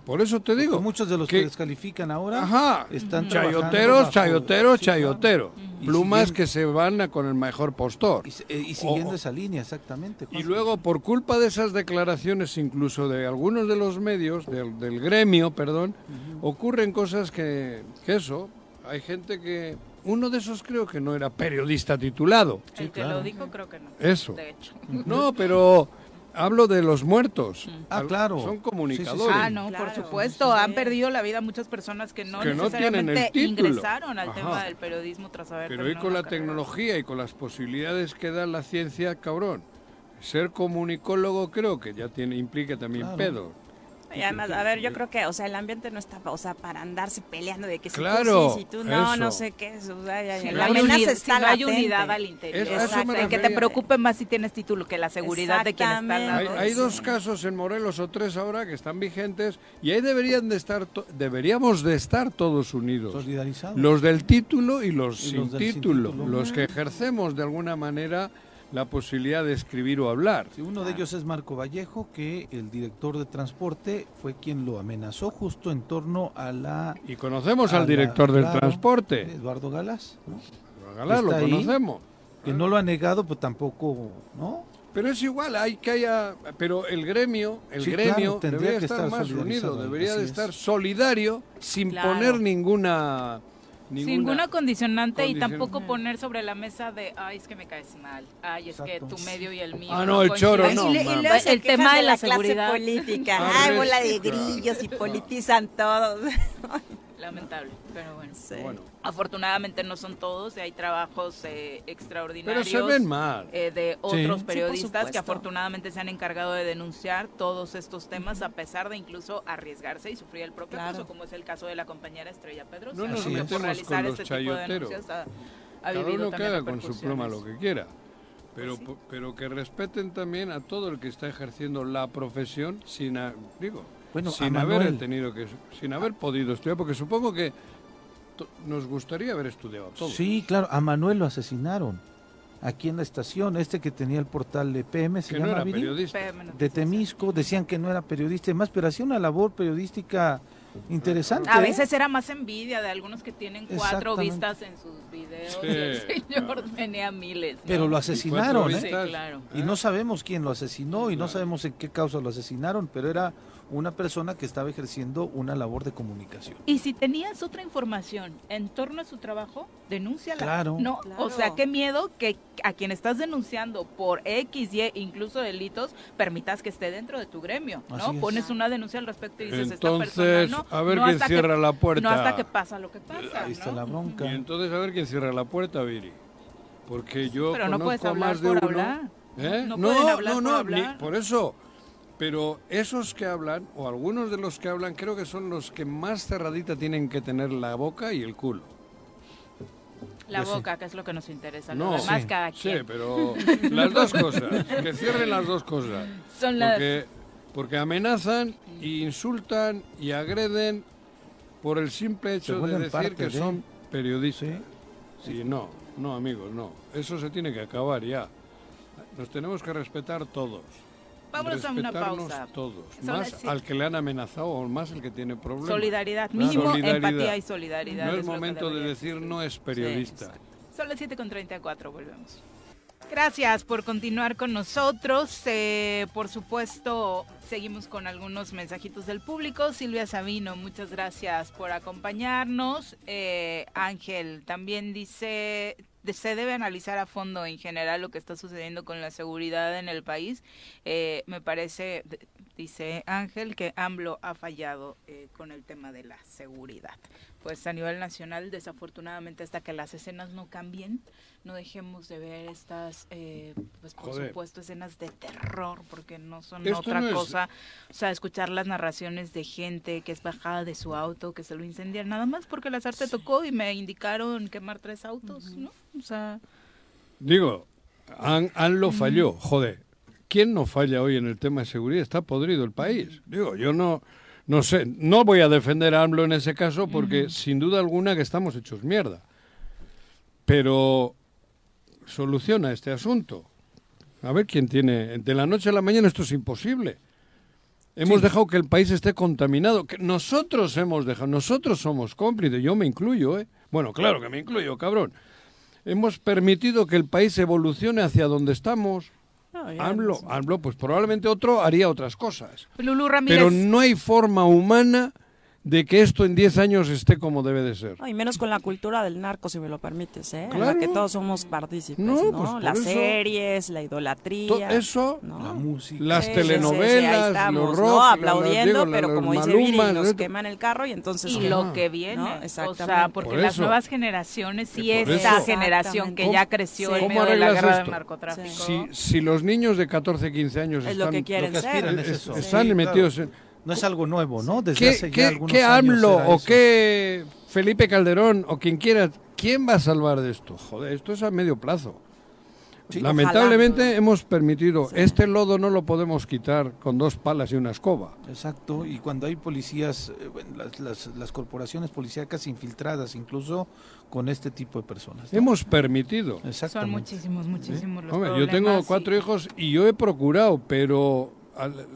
por eso te digo. Porque muchos de los que, que- descalifican ahora Ajá, están trabajando chayoteros, bajo- chayoteros, sí, chayoteros. Y Plumas que se van a con el mejor postor. Y, eh, y siguiendo O- esa línea, exactamente. Y luego, por culpa de esas declaraciones, incluso de algunos de los medios, del, del gremio, perdón, ocurren cosas que, que eso, hay gente que... Uno de esos creo que no era periodista titulado. El que claro. lo dijo creo que no. Eso. De hecho. No, pero [LAUGHS] hablo de los muertos. Ah, Al- claro. Son Sí, sí, sí. comunicadores. Ah, no, Claro, por supuesto. sí. Han perdido la vida muchas personas que no Que no tienen el necesariamente ingresaron al Ajá. tema del periodismo tras haber Pero hoy con la tecnología y con las posibilidades que da la ciencia, cabrón, ser comunicólogo creo que ya tiene implica también Claro. pedo. Y además, a ver, yo creo que, o sea, el ambiente no está, o sea, para andarse peleando de que si Claro, tú sí, si tú no, eso. no sé qué, es, o sea, ya- la hay amenaza unidad- está si no hay unidad al interior. Me Exacto, en que te preocupe más si tienes título que la seguridad de quien está al lado. Hay, Exactamente. hay sí. dos casos en Morelos o tres ahora que están vigentes y ahí deberían de estar, to- deberíamos de estar todos unidos. Solidarizados. Los del título y los, Y sin, los del sin título, título. los que ejercemos de alguna manera la posibilidad de escribir o hablar. Sí, uno de ellos es Marco Vallejo, que el director de transporte fue quien lo amenazó justo en torno a la... Y conocemos al la- director del claro, transporte. Eduardo Galás, ¿no? Galán, lo ahí. conocemos. que no lo ha negado, pues tampoco, ¿no? Pero es igual, hay que haya, pero el gremio, el Sí, gremio claro, tendría debería que estar, estar más unido, debería de es. estar solidario sin Claro. poner ninguna ninguna, Ninguna condicionante y tampoco poner sobre la mesa de, ay, es que me caes mal, ay, es Exacto. que tu medio y el mío. Ah, no, el choro, coinciden". no, y, le- y mames. luego se El tema de la clase seguridad. política. Ah, Ay, bola de grillos y [LAUGHS] politizan todos. Lamentable, pero bueno. Sí. Bueno, Afortunadamente no son todos, y hay trabajos eh, extraordinarios. pero se ven mal. eh, de otros Sí, periodistas que afortunadamente se han encargado de denunciar todos estos temas a pesar de incluso arriesgarse y sufrir el propio Claro. peso, como es el caso de la compañera Estrella Pedrosa. No nos metemos con realizar los este tipo de chayoteros. denuncias ha, ha Cada vivido uno que haga con su pluma lo que quiera. Pero, pero que respeten también a todo el que está ejerciendo la profesión sin, a- digo, Bueno, a sin haber Manuel. tenido que, sin haber podido estudiar, porque supongo que nos gustaría haber estudiado todo. Sí, claro, a Manuel lo asesinaron. Aquí en la estación, este que tenía el portal de PM, se que no era Viri, periodista. PM de. Temisco, decían que no era periodista y demás, pero hacía una labor periodística interesante. A ¿eh? veces era más envidia de algunos que tienen cuatro vistas en sus videos Sí, y el señor no. tenía miles. ¿no? Pero lo asesinaron, Y ¿eh? Sí, claro. Y no sabemos quién lo asesinó y no Claro. sabemos en qué causa lo asesinaron, pero era una persona que estaba ejerciendo una labor de comunicación. Y si tenías otra información en torno a su trabajo, denúnciala. Claro. No, Claro. o sea, qué miedo que a quien estás denunciando por X, Y, incluso delitos, permitas que esté dentro de tu gremio, ¿no? Pones una denuncia al respecto y dices, esta persona Entonces, no. a ver no quién que- cierra la puerta. No hasta que pasa lo que pasa, Ahí está ¿no? la bronca. Y entonces a ver quién cierra la puerta, Viri. Porque yo Pero no puedes a hablar más de por uno. hablar. ¿Eh? No No, pueden hablar no, por no, hablar. ni- por eso. Pero esos que hablan, o algunos de los que hablan, creo que son los que más cerradita tienen que tener la boca y el culo. La Pues sí. boca, que es lo que nos interesa. No, lo demás, sí, cada Sí, quien. pero las dos cosas. Que cierren las dos cosas. Son las... Porque, porque amenazan, e insultan y agreden por el simple hecho de decir parte que son periodistas. Sí. Sí, no, no amigos, no. Eso se tiene que acabar ya. Nos tenemos que respetar todos. Vámonos a una pausa. todos. Son Más al que le han amenazado o más el que tiene problemas. Solidaridad, Claro. mínimo Solidaridad. empatía y solidaridad. No es momento de decir no es periodista. Son las 7.34, volvemos. Gracias por continuar con nosotros. Eh, por supuesto, seguimos con algunos mensajitos del público. Silvia Sabino, muchas gracias por acompañarnos. Eh, Ángel también dice, se debe analizar a fondo en general lo que está sucediendo con la seguridad en el país. Eh, me parece, dice Ángel, que AMLO ha fallado eh, con el tema de la seguridad. Pues a nivel nacional, desafortunadamente, hasta que las escenas no cambien, no dejemos de ver estas, eh, pues por Joder. supuesto, escenas de terror, porque no son Esto otra no es- cosa. O sea, escuchar las narraciones de gente que es bajada de su auto, que se lo incendian, nada más porque la te tocó y me indicaron quemar tres autos, ¿no? O sea, Digo, lo falló, joder. ¿Quién no falla hoy en el tema de seguridad? Está podrido el país. Digo, yo no, no sé, no voy a defender a AMLO en ese caso porque sin duda alguna que estamos hechos mierda. Pero soluciona este asunto. A ver quién tiene. De la noche a la mañana esto es imposible. Hemos dejado que el país esté contaminado. Que nosotros hemos dejado, nosotros somos cómplices. Yo me incluyo, ¿eh? Bueno, claro que me incluyo, cabrón. Hemos permitido que el país evolucione hacia donde estamos. No, ya AMLO, AMLO, pues probablemente otro haría otras cosas. Lulú Ramírez. Pero no hay forma humana de que esto en 10 años esté como debe de ser. No, y menos con la cultura del narco, si me lo permites, ¿eh? En la Claro. que todos somos partícipes, No, ¿no? pues Las eso- series, la To- idolatría. eso, ¿no? La música. las Sí, sí, sí, sí, telenovelas, estamos, los ¿no? rock, la- la- aplaudiendo, digo, la- pero como dice Viri, nos esto. queman el carro y entonces... y lo que viene, No, o sea, exactamente. porque Por las nuevas generaciones y esta generación que Exactamente. ya creció ¿Cómo- en medio de la guerra esto? del narcotráfico. Si, si los niños de 14, 15 años Es lo están, que quieren Lo que aspiran ser. es es- eso. están metidos claro. en... No es algo nuevo, ¿no? Desde ¿Qué, hace qué- ya algunos qué años AMLO era o eso. qué Felipe Calderón o quien quiera, quién va a salvar de esto? Joder, esto es a medio plazo. Sí, Lamentablemente ojalá. hemos permitido, Sí. este lodo no lo podemos quitar con dos palas y una escoba. Exacto, y cuando hay policías, eh, bueno, las, las, las corporaciones policíacas infiltradas incluso con este tipo de personas. ¿no? Hemos permitido. Son muchísimos, muchísimos los Hombre, yo tengo y- cuatro hijos y yo he procurado, pero al-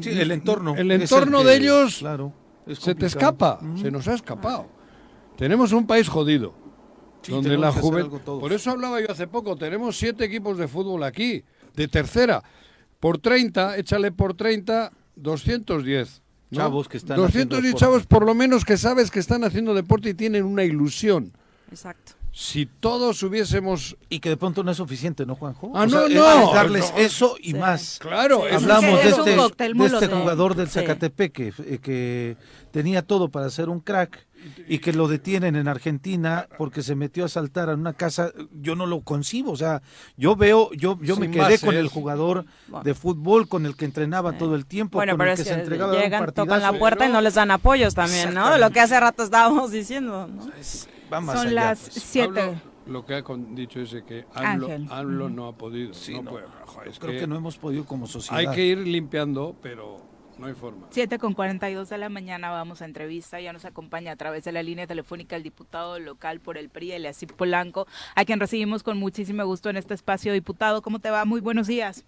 Sí, el entorno. el entorno de ellos claro, se te escapa, se nos ha escapado. Tenemos un país jodido. Sí, donde la juventud. Por eso hablaba yo hace poco. Tenemos siete equipos de fútbol aquí, de tercera. Por 30, échale por 30, 210. ¿no? Chavos que están 210 haciendo chavos, por lo menos que sabes que están haciendo deporte y tienen una ilusión. Exacto. Si todos hubiésemos. Y que de pronto no es suficiente, ¿no, Juanjo? Ah, O no, es- no, es darles no. eso y Sí. más. Claro, Sí, eso es Hablamos que de es un este, cóctel de este jugador del Sí. Zacatepec que, eh, que tenía todo para ser un crack y que lo detienen en Argentina porque se metió a saltar a una casa. Yo no lo concibo, o sea, yo veo, yo, yo me quedé bases. con el jugador Bueno. de fútbol con el que entrenaba todo el tiempo, Bueno, con pero el es que, que se entregaba a un llegan, tocan la puerta y no les dan apoyos también, ¿no? Lo que hace rato estábamos diciendo, ¿no? Es- va más Son allá, las pues. siete. Hablo lo que ha con- dicho ese que AMLO, Ángel. AMLO no ha podido. Sí, no no. puede. Joder, es Creo que que no hemos podido como sociedad. hay que ir limpiando, pero no hay forma. 7 con 42 de la mañana vamos a entrevista. Ya nos acompaña a través de la línea telefónica el diputado local por el PRI, Eliasip Polanco, a quien recibimos con muchísimo gusto en este espacio. Diputado, ¿cómo te va? Muy buenos días.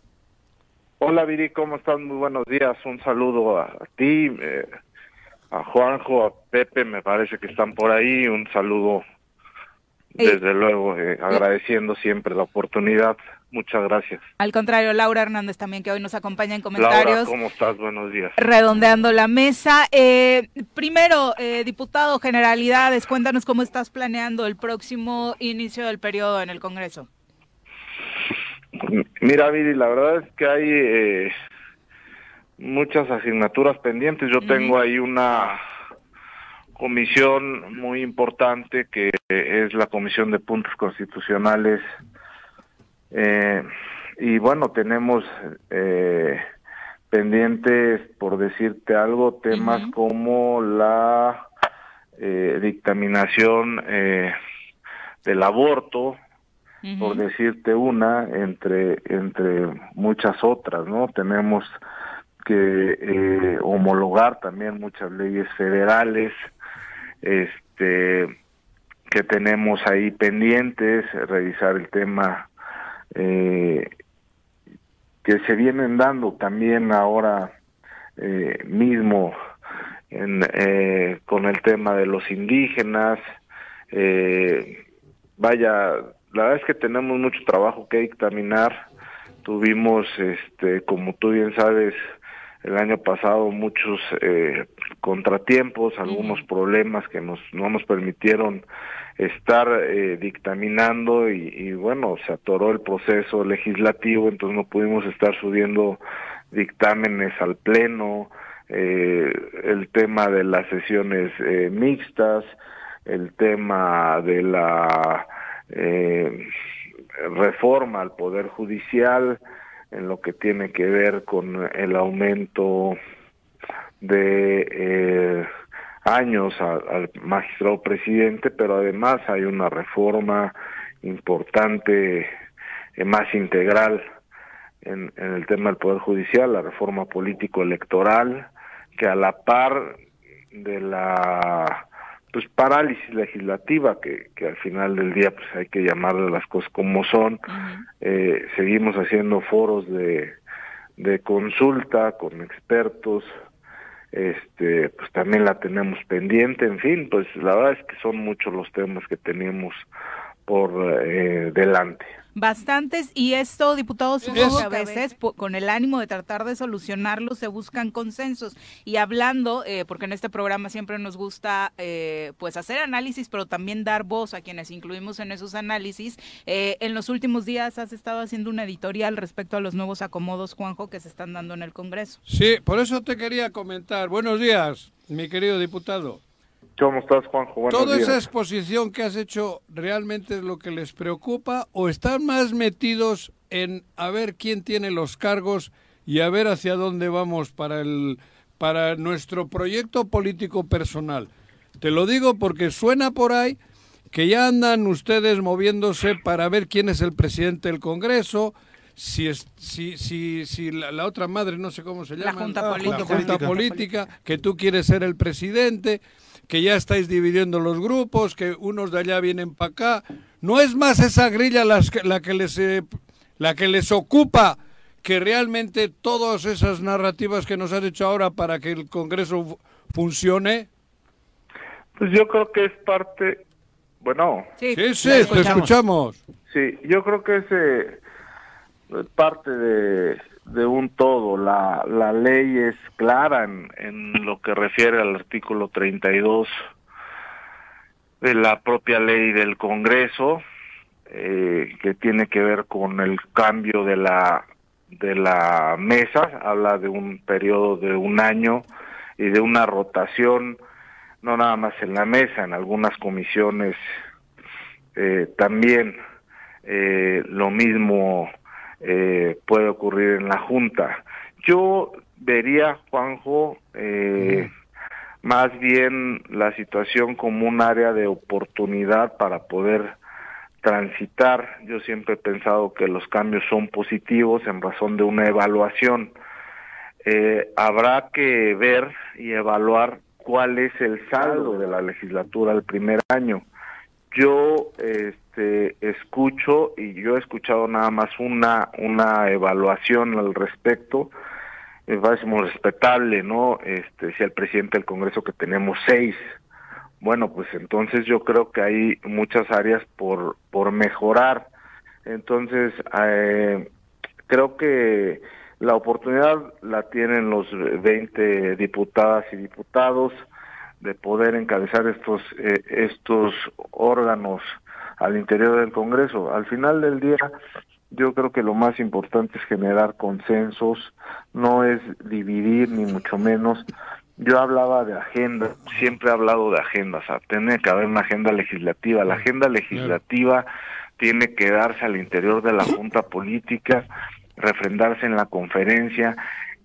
Hola Viri, ¿cómo estás? Muy buenos días. Un saludo a, a ti, eh, a Juanjo, a Pepe, me parece que están por ahí. Un saludo, Eh, desde luego, eh, agradeciendo siempre la oportunidad. Muchas gracias. Al contrario, Laura Hernández también, que hoy nos acompaña en Laura, comentarios. ¿cómo estás? Buenos días. redondeando la mesa. Eh, primero, eh, diputado, generalidades, cuéntanos cómo estás planeando el próximo inicio del periodo en el Congreso. Mira, Viri, la verdad es que hay eh, muchas asignaturas pendientes. Yo tengo ahí una comisión muy importante que es la Comisión de Puntos Constitucionales. Eh, y bueno, tenemos eh, pendientes, por decirte algo, temas como la eh, dictaminación eh, del aborto, por decirte una entre entre muchas otras no tenemos que eh, homologar también muchas leyes federales este que tenemos ahí pendientes revisar el tema eh, que se vienen dando también ahora eh, mismo en, eh, con el tema de los indígenas eh, vaya la verdad es que tenemos mucho trabajo que dictaminar tuvimos este como tú bien sabes el año pasado muchos eh, contratiempos algunos problemas que nos no nos permitieron estar eh, dictaminando y, y bueno se atoró el proceso legislativo entonces no pudimos estar subiendo dictámenes al pleno eh, el tema de las sesiones eh, mixtas el tema de la eh, reforma al poder judicial en lo que tiene que ver con el aumento de eh, años al magistrado presidente, pero además hay una reforma importante, eh, más integral en, en el tema del Poder Judicial, la reforma político-electoral, que a la par de la pues parálisis legislativa que, que al final del día pues hay que llamarle las cosas como son. Eh, seguimos haciendo foros de, de consulta con expertos. Este pues también la tenemos pendiente. En fin pues la verdad es que son muchos los temas que tenemos por eh, delante Bastantes, y esto, diputados, supongo que a veces con el ánimo de tratar de solucionarlo se buscan consensos. Y hablando, eh, porque en este programa siempre nos gusta eh, pues hacer análisis, pero también dar voz a quienes incluimos en esos análisis, eh, en los últimos días has estado haciendo una editorial respecto a los nuevos acomodos, Juanjo, que se están dando en el Congreso. Sí, por eso te quería comentar. Buenos días, mi querido diputado. ¿Cómo estás, Juanjo? Buenos ¿Toda días. esa exposición que has hecho realmente es lo que les preocupa o están más metidos en a ver quién tiene los cargos y a ver hacia dónde vamos para el para nuestro proyecto político personal? Te lo digo porque suena por ahí que ya andan ustedes moviéndose para ver quién es el presidente del Congreso, si es, si, si, si la, la otra madre, no sé cómo se La llama, Junta la Política. Junta Política. Política, que tú quieres ser el presidente, que ya estáis dividiendo los grupos, que unos de allá vienen para acá. ¿No es más esa grilla las que- la, que les, eh, la que les ocupa que realmente todas esas narrativas que nos has hecho ahora para que el Congreso fu- funcione? Pues yo creo que es parte, bueno, Sí, sí, te escuchamos. escuchamos. sí, yo creo que es eh, parte de, de un todo. La, la ley es clara en, en lo que refiere al artículo 32 de la propia ley del Congreso, eh, que tiene que ver con el cambio de la de la mesa, habla de un periodo de un año y de una rotación, no nada más en la mesa, en algunas comisiones eh, también eh, lo mismo eh, puede ocurrir en la Junta. Yo vería, Juanjo, eh, más bien la situación como un área de oportunidad para poder transitar. Yo siempre he pensado que los cambios son positivos en razón de una evaluación. Eh, habrá que ver y evaluar cuál es el saldo de la legislatura del primer año. Yo este, escucho y yo he escuchado nada más una una evaluación al respecto. Me parece muy respetable, ¿no? Este, si el presidente del Congreso que tenemos seis, bueno, pues entonces yo creo que hay muchas áreas por por mejorar. Entonces eh, creo que la oportunidad la tienen los 20 diputadas y diputados de poder encabezar estos eh, estos órganos al interior del Congreso. Al final del día, yo creo que lo más importante es generar consensos, no es dividir ni mucho menos. Yo hablaba de agenda, siempre he hablado de agenda, o sea, tiene que haber una agenda legislativa. La agenda legislativa tiene que darse al interior de la Junta Política, refrendarse en la conferencia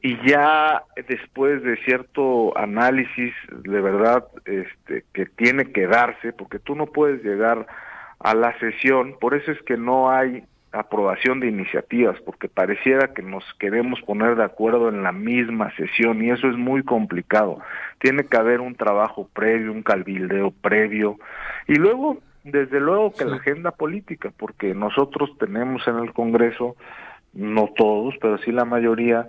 y ya después de cierto análisis de verdad este que tiene que darse porque tú no puedes llegar a la sesión por eso es que no hay aprobación de iniciativas porque pareciera que nos queremos poner de acuerdo en la misma sesión y eso es muy complicado. Tiene que haber un trabajo previo un calvildeo previo y luego desde luego que la agenda política porque nosotros tenemos en el Congreso no todos pero sí la mayoría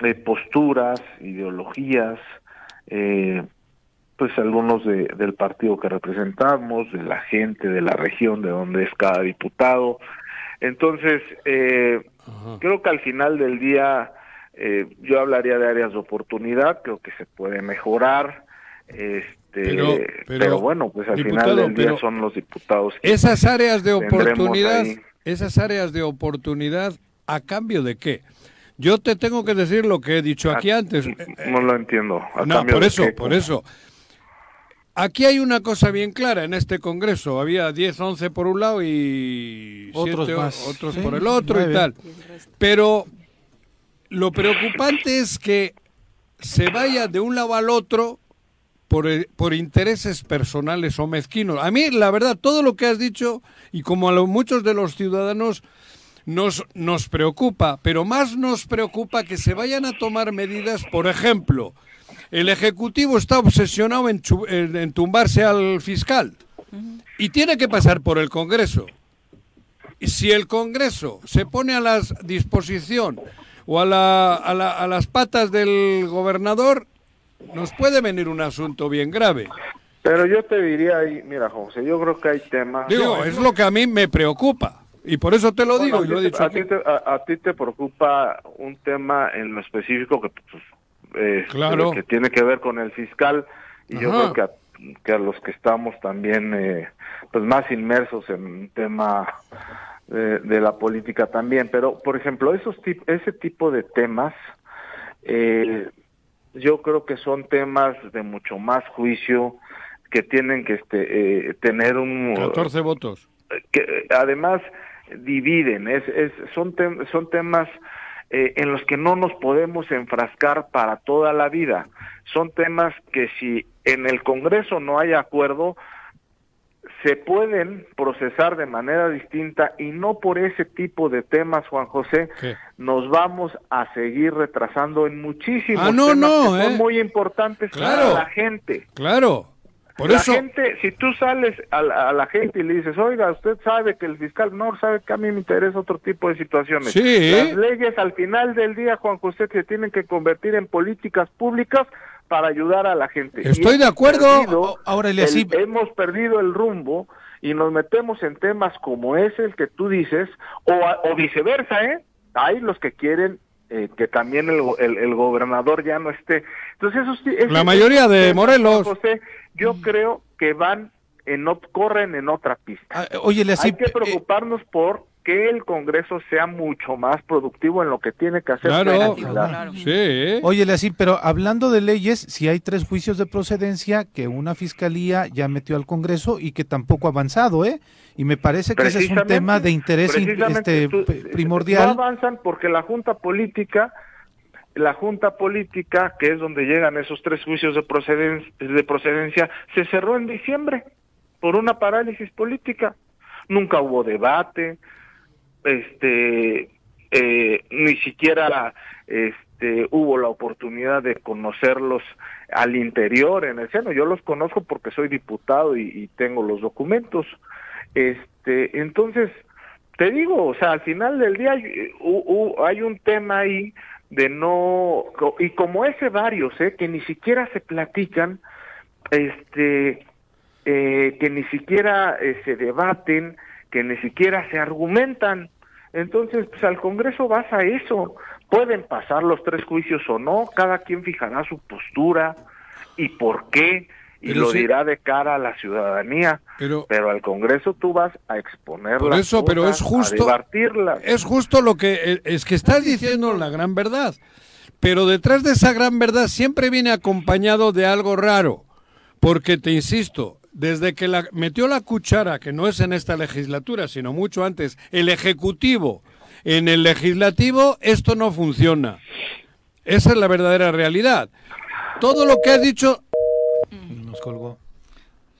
de posturas, ideologías, eh, pues algunos de, del partido que representamos, de la gente, de la región de donde es cada diputado. Entonces, eh, creo que al final del día eh, yo hablaría de áreas de oportunidad, creo que se puede mejorar. Este, Pero- pero, pero, bueno, pues al diputado, final del día son los diputados. que Esas áreas de oportunidad, esas áreas de oportunidad, ¿a cambio de qué? Yo te tengo que decir lo que he dicho aquí antes. No lo entiendo. ¿A No, por eso, por eso. Aquí hay una cosa bien clara en este Congreso. Había 10, 11 por un lado y Otros siete, más, otros sí, por el otro y tal. Pero lo preocupante es que se vaya de un lado al otro por, eh, por intereses personales o mezquinos. A mí, la verdad, todo lo que has dicho, y como a lo- muchos de los ciudadanos, nos, nos preocupa, pero más nos preocupa que se vayan a tomar medidas, por ejemplo, El Ejecutivo está obsesionado en, en tumbarse al fiscal y tiene que pasar por el Congreso. Y si el Congreso se pone a la disposición o a, la- a la- a las patas del gobernador, nos puede venir un asunto bien grave. Pero yo te diría ahí, mira, José, yo creo que hay temas. Digo, es lo que a mí me preocupa. Y por eso te lo digo, a y ti lo he te- dicho a ti, te, a, a ti te preocupa un tema en lo específico que, pues, eh, Claro. que tiene que ver con el fiscal y yo creo que a, que a los que estamos también eh, pues más inmersos en un tema de, de la política también. Pero, por ejemplo, esos tip- ese tipo de temas eh, yo creo que son temas de mucho más juicio que tienen que este, eh, tener un 14 votos. que además dividen, es, es, son, tem- son temas eh, en los que no nos podemos enfrascar para toda la vida. Son temas que si en el Congreso no hay acuerdo, se pueden procesar de manera distinta y no por ese tipo de temas, Juan José, nos vamos a seguir retrasando en muchísimos Ah, no, temas no, que son ¿eh? muy importantes Claro. para la gente. Claro. Por la eso. gente, si tú sales a la, a la gente y le dices, oiga, usted sabe que el fiscal no sabe que a mí me interesa otro tipo de situaciones. Sí. Las leyes al final del día, Juan José, se tienen que convertir en políticas públicas para ayudar a la gente. Y Estoy de acuerdo. perdido Ahora, el- Eliasib- hemos perdido el rumbo y nos metemos en temas como ese el que tú dices, o, o viceversa, ¿eh? Hay los que quieren eh, que también el, el, el gobernador ya no esté. Entonces, esos, ti- ese- La mayoría de Morelos. José, yo creo que van en corren en otra pista. Ah, Hay que eh, preocuparnos por que el Congreso sea mucho más productivo en lo que tiene que hacer. Claro. Claro. Sí. Oye, así, pero hablando de leyes, si hay tres juicios de procedencia que una fiscalía ya metió al Congreso y que tampoco ha avanzado, ¿eh? Y me parece que ese es un tema de interés este, tú- p- No primordial. avanzan porque la Junta Política, la Junta Política, que es donde llegan esos tres juicios de procedencia, de procedencia se cerró en diciembre por una parálisis política. Nunca hubo debate, este, eh, ni siquiera este, hubo la oportunidad de conocerlos al interior en el seno. Yo los conozco porque soy diputado y, tengo los documentos. Este, entonces, te digo, o sea, al final del día hu- hay un tema ahí de no, y como ese varios, ¿eh? que ni siquiera se platican, este, eh, que ni siquiera eh, se debaten, que ni siquiera se argumentan. Entonces, pues al Congreso vas a eso. Pueden pasar los tres juicios o no, cada quien fijará su postura y por qué, y Pero lo sí- dirá de cara a la ciudadanía. Pero Pero al Congreso tú vas a exponer Por las eso, pero cosas, es justo- a es justo lo que eh, es que estás diciendo la gran verdad. Pero detrás de esa gran verdad siempre viene acompañado de algo raro. Porque te insisto, desde que la, metió la cuchara, que no es en esta legislatura, sino mucho antes, el Ejecutivo en el Legislativo, esto no funciona. Esa es la verdadera realidad. Todo lo que has dicho, Nos colgó.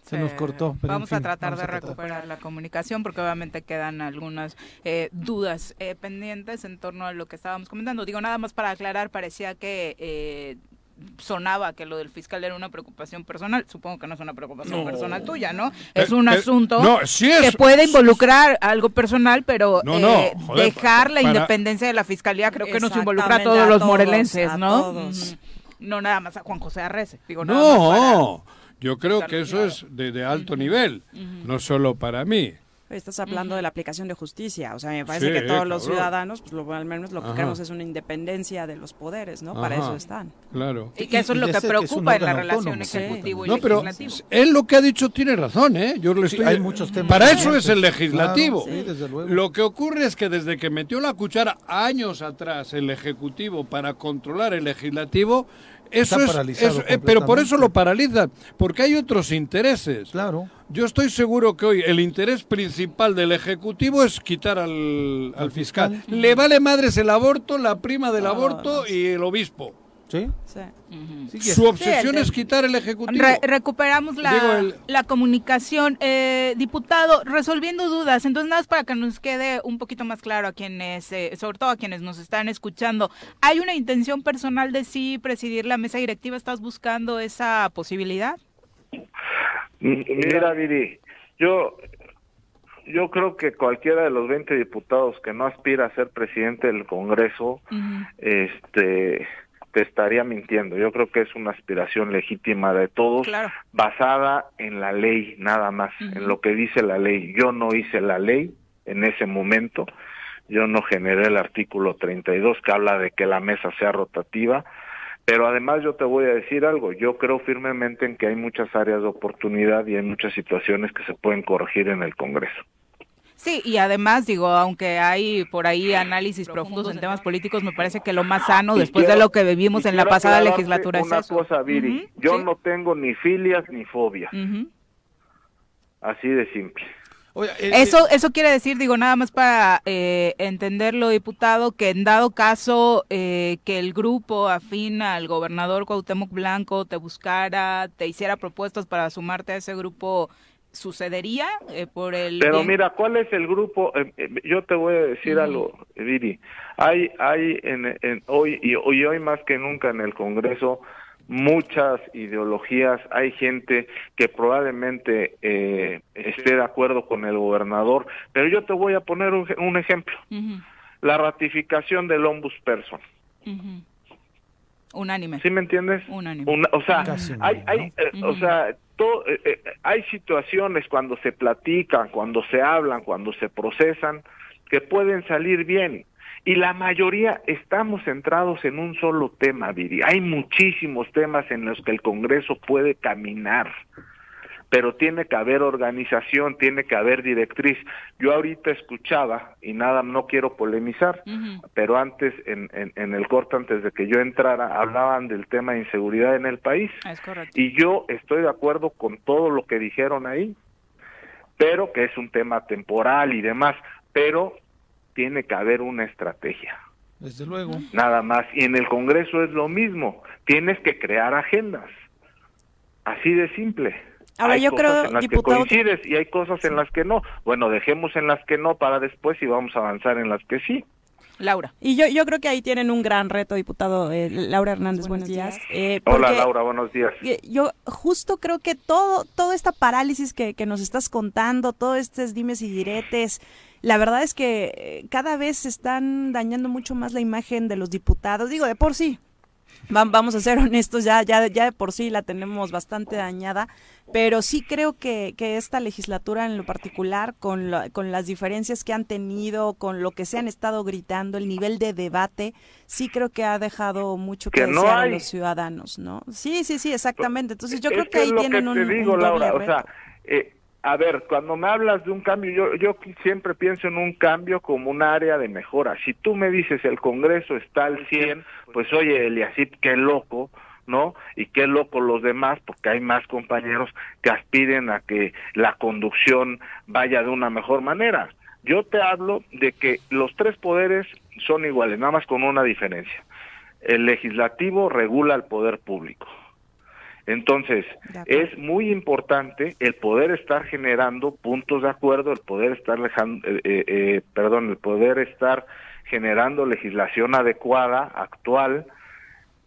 Se nos cortó. pero en vamos a tratar vamos de a tratar. recuperar la comunicación porque obviamente quedan algunas eh, dudas eh, pendientes en torno a lo que estábamos comentando. Digo, nada más para aclarar, parecía que eh, sonaba que lo del fiscal era una preocupación personal. Supongo que no es una preocupación personal tuya, ¿no? Es Eh, un eh, asunto no, sí es- que puede involucrar algo personal, pero No, no, eh, joder, dejar la para- independencia de la fiscalía creo que nos involucra a todos a los todos, morelenses, a ¿no? todos. Ujú. No nada más a Juan José Arrece. Digo, nada más no, yo creo que eso es de, de alto nivel, no solo para mí. Estás hablando de la aplicación de justicia, o sea, me parece Sí, que todos los ciudadanos, pues lo, al menos lo que Ajá. queremos es una independencia de los poderes, ¿no? Para eso están. Claro. Y que eso Y- es lo que ese que preocupa en la relación autónomo. ejecutivo y No, pero legislativo. él lo que ha dicho tiene razón, ¿eh? Yo le Sí, estoy... hay muchos temas Para eso es el legislativo. Claro, sí, desde luego. Lo que ocurre es que desde que metió la cuchara años atrás el ejecutivo para controlar el legislativo, eso Está es, eso- eh, pero por eso lo paralizan, porque hay otros intereses. Claro. Yo estoy seguro que hoy el interés principal del Ejecutivo es quitar al, al fiscal. Le vale madres el aborto, la prima del aborto y el obispo. ¿Sí? Su obsesión Sí, el- es quitar el Ejecutivo. Re- recuperamos la, Digo, el- la comunicación. Eh, diputado, resolviendo dudas, entonces nada más para que nos quede un poquito más claro a quienes, eh, sobre todo a quienes nos están escuchando, ¿hay una intención personal de sí presidir la mesa directiva? ¿Estás buscando esa posibilidad? M- Mira, Viri, yo, yo creo que cualquiera de los 20 diputados que no aspira a ser presidente del Congreso, este, te estaría mintiendo. Yo creo que es una aspiración legítima de todos, Claro. basada en la ley, nada más, en lo que dice la ley. Yo no hice la ley en ese momento, yo no generé el artículo 32 que habla de que la mesa sea rotativa, pero además yo te voy a decir algo, yo creo firmemente en que hay muchas áreas de oportunidad y hay muchas situaciones que se pueden corregir en el Congreso. Sí, y además, digo, aunque hay por ahí análisis profundos en temas políticos, me parece que lo más sano, después de lo que vivimos en la pasada legislatura, es una eso. cosa, Viri, yo sí. no tengo ni filias ni fobias, así de simple. Oye, eh, Eso, eso quiere decir, digo, nada más para eh, entenderlo, diputado, que en dado caso eh, que el grupo afín al gobernador Cuauhtémoc Blanco te buscara, te hiciera propuestas para sumarte a ese grupo, ¿sucedería eh, por el Pero mira, ¿cuál es el grupo? Eh, eh, yo te voy a decir algo, Viri. Hay, hay en, en hoy y, hoy más que nunca en el Congreso muchas ideologías. Hay gente que probablemente eh, esté de acuerdo con el gobernador, pero yo te voy a poner un, un ejemplo: la ratificación del ombudsperson. ujú. Unánime. ¿Sí me entiendes? Unánime. Una- o sea, Casi hay, hay, eh, o sea, eh, eh, hay situaciones cuando se platican, cuando se hablan, cuando se procesan, que pueden salir bien. Y la mayoría estamos centrados en un solo tema, Viri. Hay muchísimos temas en los que el Congreso puede caminar, pero tiene que haber organización, tiene que haber directriz. Yo ahorita escuchaba, y nada, no quiero polemizar, pero antes, en, en, en el corte, antes de que yo entrara, hablaban del tema de inseguridad en el país. Es correcto. Y yo estoy de acuerdo con todo lo que dijeron ahí, pero que es un tema temporal y demás, pero tiene que haber una estrategia, desde luego. nada más. Y en el Congreso es lo mismo, tienes que crear agendas, así de simple. Ahora, hay yo cosas creo, en las diputado, que coincides y hay cosas en las que no. Bueno, dejemos en las que no para después y vamos a avanzar en las que sí. Laura. Y yo, yo creo que ahí tienen un gran reto, diputado eh, Laura Hernández. Buenos, días. Eh, Hola Laura, buenos días. que Yo justo creo que todo, toda esta parálisis que, que nos estás contando, todos estos dimes y diretes, la verdad es que eh, cada vez se están dañando mucho más la imagen de los diputados. Digo, de por sí, vamos a ser [LAUGHS] honestos, ya, ya, ya de por sí la tenemos bastante dañada, pero sí creo que, que esta legislatura en lo particular, con, la- con las diferencias que han tenido, con lo que se han estado gritando, el nivel de debate, sí creo que ha dejado mucho que, Que no desear a los ciudadanos, ¿no? Sí, sí, sí, exactamente. Entonces yo Es creo que ahí tienen que un, te un digo, doble Laura, o sea, eh, a ver, cuando me hablas de un cambio, yo, yo siempre pienso en un cambio como un área de mejora. Si tú me dices el Congreso está al 100, pues oye, Eliasid, qué loco, ¿no? Y qué loco los demás, porque hay más compañeros que aspiren a que la conducción vaya de una mejor manera. Yo te hablo de que los tres poderes son iguales, nada más con una diferencia. El legislativo regula el poder público. Entonces, es muy importante el poder estar generando puntos de acuerdo, el poder estar, lejan- eh, eh, eh, perdón, el poder estar generando legislación adecuada, actual,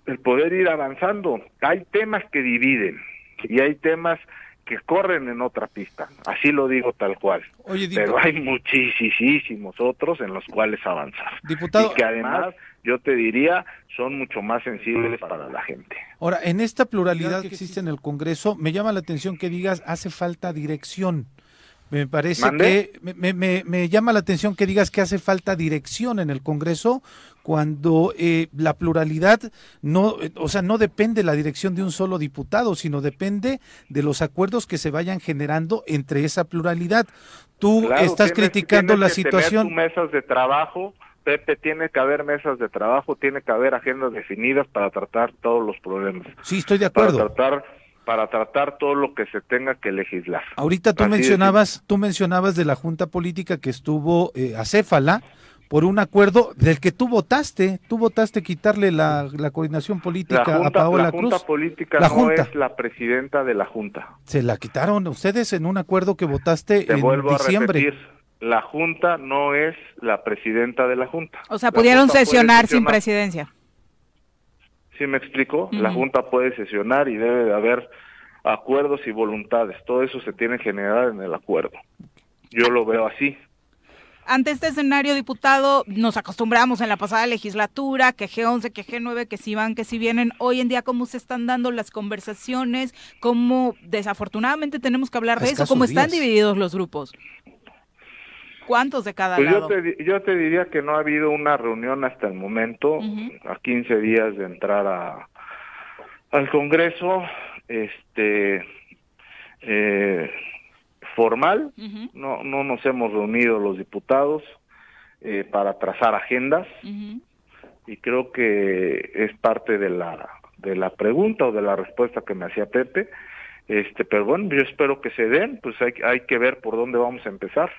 el poder ir avanzando. Hay temas que dividen y hay temas que corren en otra pista, así lo digo tal cual. Oye, Pero hay muchísimos otros en los cuales avanzar. Diputado- y que además, yo te diría, son mucho más sensibles para la gente. Ahora, en esta pluralidad que existe en el Congreso, me llama la atención que digas hace falta dirección. Me parece que me, me- me- me llama la atención que digas que hace falta dirección en el Congreso cuando eh, la pluralidad no, eh, o sea, no depende la dirección de un solo diputado, sino depende de los acuerdos que se vayan generando entre esa pluralidad. Tú Claro, estás tienes- criticando la tienes que tener situación. mesas de trabajo, Pepe, tiene que haber mesas de trabajo, tiene que haber agendas definidas para tratar todos los problemas. Sí, estoy de Para acuerdo. tratar, para tratar todo lo que se tenga que legislar. Ahorita tú Así mencionabas, tú mencionabas de la junta política que estuvo eh, acéfala por un acuerdo del que tú votaste. Tú votaste quitarle la, la coordinación política La a junta, Paola la junta Cruz. política La no junta. es la presidenta de la junta. Se la quitaron ustedes en un acuerdo que votaste Te en vuelvo diciembre. a repetir, la junta no es la presidenta de la junta. O sea, pudieron junta sesionar sin presidencia. ¿Sí me explico? La junta puede sesionar y debe de haber acuerdos y voluntades. Todo eso se tiene que generar en el acuerdo. Yo lo veo así. Ante este escenario, diputado, nos acostumbramos en la pasada legislatura, que G11, que G9, que si van, que si vienen. Hoy en día, ¿cómo se están dando las conversaciones? ¿Cómo, desafortunadamente, tenemos que hablar de eso? ¿Cómo están días. divididos los grupos? ¿Cuántos de cada Pues yo lado? te, yo te diría que no ha habido una reunión hasta el momento, a 15 días de entrar a, al Congreso, este eh, formal. No, no nos hemos reunido los diputados eh, para trazar agendas y creo que es parte de la de la pregunta o de la respuesta que me hacía Pepe. Este, pero bueno, yo espero que se den, pues hay, hay que ver por dónde vamos a empezar.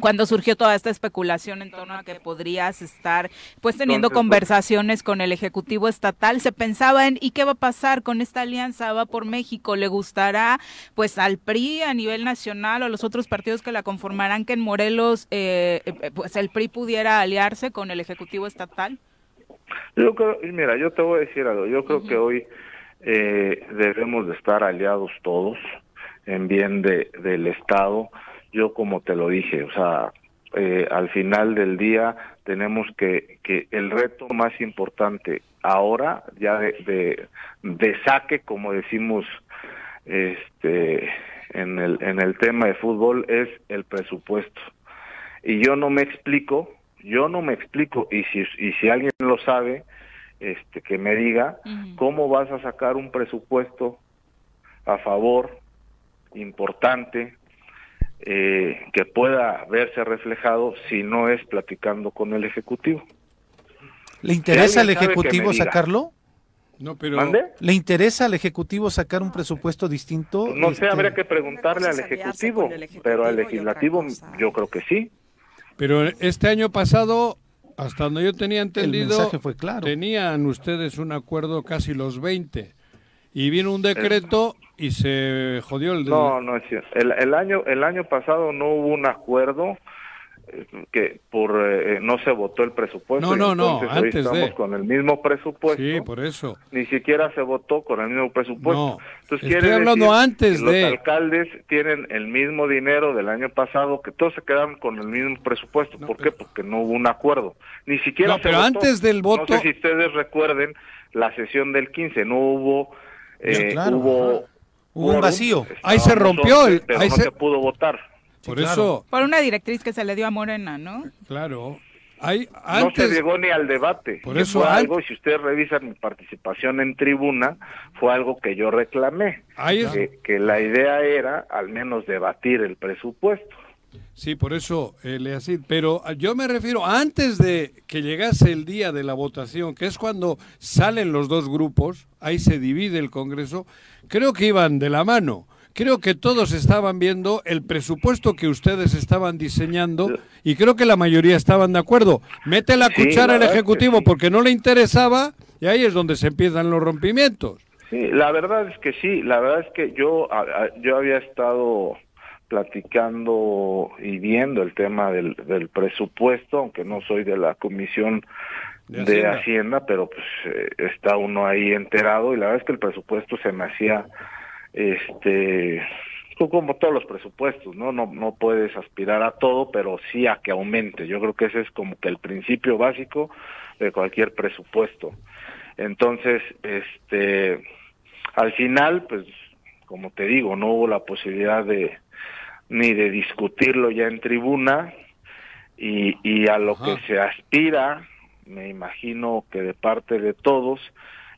Cuando surgió toda esta especulación en torno a que podrías estar pues teniendo Entonces, pues- conversaciones con el Ejecutivo Estatal, se pensaba en ¿y qué va a pasar con esta alianza? ¿Va por México? ¿Le gustará pues al PRI a nivel nacional o a los otros partidos que la conformarán que en Morelos eh, eh, pues el PRI pudiera aliarse con el Ejecutivo Estatal? Yo creo, mira, yo te voy a decir algo. Yo creo que hoy eh, debemos de estar aliados todos en bien de, del Estado. Yo como te lo dije, o sea, eh, al final del día tenemos que, que el reto más importante ahora, ya de, de, de saque, como decimos este en el, en el tema de fútbol, es el presupuesto. Y yo no me explico, yo no me explico, y si, y si alguien lo sabe, este que me diga cómo vas a sacar un presupuesto a favor importante eh, que pueda verse reflejado si no es platicando con el ejecutivo. ¿Le interesa al Ejecutivo sacarlo? No, pero ¿Mande? ¿Le interesa al Ejecutivo sacar un presupuesto distinto? Pues no sé, Este, habría que preguntarle al ejecutivo, el Ejecutivo pero al legislativo yo creo que sí. Pero este año pasado, hasta donde yo tenía entendido, mensaje fue claro. tenían ustedes un acuerdo casi los 20. Y vino un decreto y se jodió el... No, no es cierto. El, el año el año pasado no hubo un acuerdo eh, que por eh, no se votó el presupuesto. No, no, no, entonces hoy antes estamos de. con el mismo presupuesto. Sí, por eso. Ni siquiera se votó con el mismo presupuesto. No, Entonces, estoy hablando decir antes que los de- alcaldes tienen el mismo dinero del año pasado, que todos se quedaron con el mismo presupuesto. No, ¿Por pero- qué? Porque no hubo un acuerdo. Ni siquiera No, se pero votó. antes del voto- No sé si ustedes recuerden la sesión del 15, no hubo... eh, claro, hubo. Hubo un vacío. Ahí se rompió 11, el- pero ahí no se- se pudo votar. Por claro. eso, Por una directriz que se le dio a Morena, ¿no? claro. Hay, No antes, se llegó ni al debate. Por eso fue algo, y si ustedes revisan mi participación en tribuna, fue algo que yo reclamé. ahí es- que, que la idea era al menos debatir el presupuesto. Sí, por eso, eh, Leacid. Pero ah, yo me refiero, antes de que llegase el día de la votación, que es cuando salen los dos grupos, ahí se divide el Congreso, creo que iban de la mano. Creo que todos estaban viendo el presupuesto que ustedes estaban diseñando y creo que la mayoría estaban de acuerdo. Mete la cuchara al Ejecutivo sí. porque no le interesaba y ahí es donde se empiezan los rompimientos. Sí, la verdad es que sí, la verdad es que yo, yo había estado platicando y viendo el tema del, del presupuesto, aunque no soy de la comisión De de, Hacienda. Hacienda. pero pues eh, está uno ahí enterado y la verdad es que el presupuesto se me hacía, este, como todos los presupuestos, ¿no? No, no puedes aspirar a todo, pero sí a que aumente. Yo creo que ese es como que el principio básico de cualquier presupuesto. Entonces, este, al final, pues, como te digo, no hubo la posibilidad de ni de discutirlo ya en tribuna y, y a lo Ajá. que se aspira, me imagino que de parte de todos,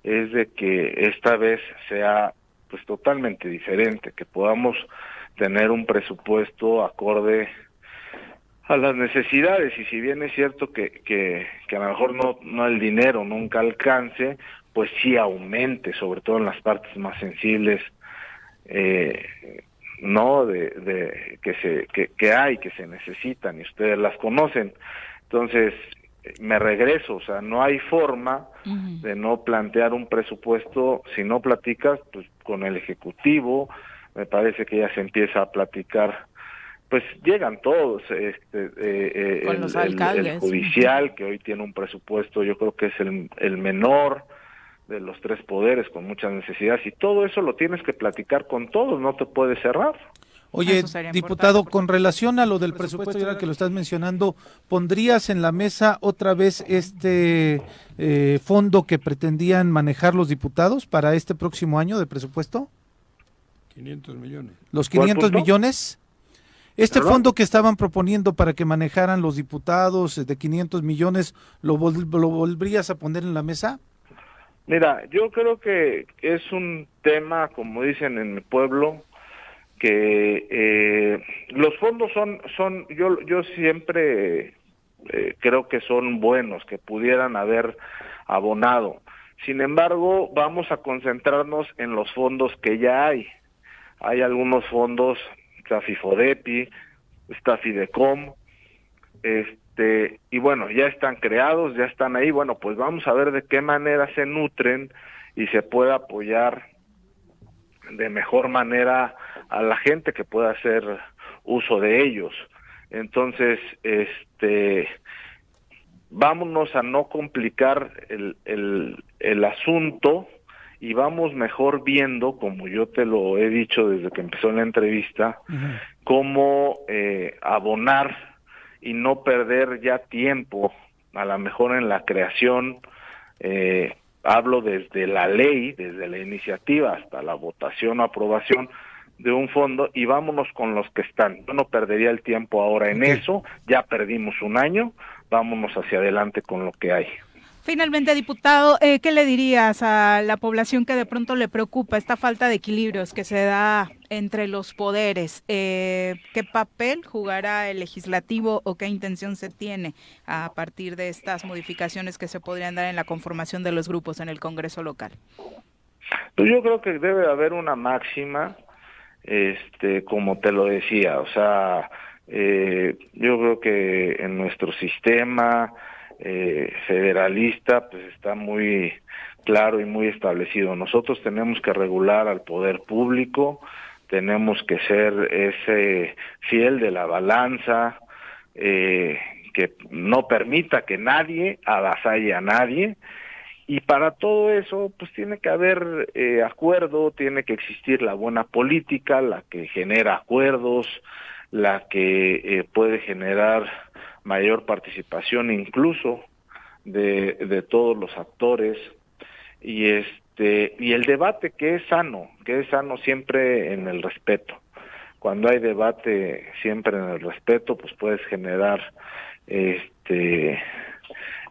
es de que esta vez sea pues totalmente diferente, que podamos tener un presupuesto acorde a las necesidades y si bien es cierto que, que, que a lo mejor no, no el dinero nunca alcance, pues sí aumente, sobre todo en las partes más sensibles, eh, no de, de que se que, que hay que se necesitan y ustedes las conocen. Entonces, me regreso, o sea, no hay forma de no plantear un presupuesto. Si no platicas pues con el ejecutivo, me parece que ya se empieza a platicar. Pues llegan todos este eh, Con el, los el- judicial que hoy tiene un presupuesto yo creo que es el, el menor de los tres poderes con muchas necesidades y todo eso lo tienes que platicar con todos no te puedes cerrar Oye, diputado, con relación a lo del presupuesto, ahora que lo estás mencionando, ¿pondrías en la mesa otra vez este eh, fondo que pretendían manejar los diputados para este próximo año de presupuesto? 500 millones. ¿Los ¿Cuál 500 punto? millones? Este ¿Perdón? fondo que estaban proponiendo para que manejaran los diputados eh, de 500 millones, ¿lo, vol- lo volverías a poner en la mesa? Mira, yo creo que es un tema, como dicen en mi pueblo, que eh, los fondos son, son, yo, yo siempre eh, creo que son buenos, que pudieran haber abonado. Sin embargo, vamos a concentrarnos en los fondos que ya hay. Hay algunos fondos, está FIFODEPI, está Fidecom, este, y bueno, ya están creados, ya están ahí, bueno, pues vamos a ver de qué manera se nutren y se puede apoyar de mejor manera a la gente que pueda hacer uso de ellos. Entonces, este, vámonos a no complicar el, el, el asunto y vamos mejor viendo, como yo te lo he dicho desde que empezó la entrevista, cómo eh, abonar y no perder ya tiempo, a lo mejor en la creación, eh, hablo desde la ley, desde la iniciativa hasta la votación o aprobación de un fondo y vámonos con los que están. Yo no perdería el tiempo ahora en eso, ya perdimos un año, vámonos hacia adelante con lo que hay. Finalmente, diputado, eh, ¿qué le dirías a la población que de pronto le preocupa esta falta de equilibrios que se da entre los poderes? Eh, ¿Qué papel jugará el legislativo o qué intención se tiene a partir de estas modificaciones que se podrían dar en la conformación de los grupos en el Congreso local? Pues yo creo que debe haber una máxima, este, como te lo decía, o sea, eh, yo creo que en nuestro sistema eh, federalista, pues está muy claro y muy establecido. Nosotros tenemos que regular al poder público, tenemos que ser ese fiel de la balanza, eh, que no permita que nadie avasalle a nadie, y para todo eso, pues tiene que haber eh, acuerdo, tiene que existir la buena política, la que genera acuerdos, la que eh, puede generar mayor participación incluso de, todos los actores y este y el debate que es sano, que es sano siempre en el respeto. Cuando hay debate siempre en el respeto, pues puedes generar este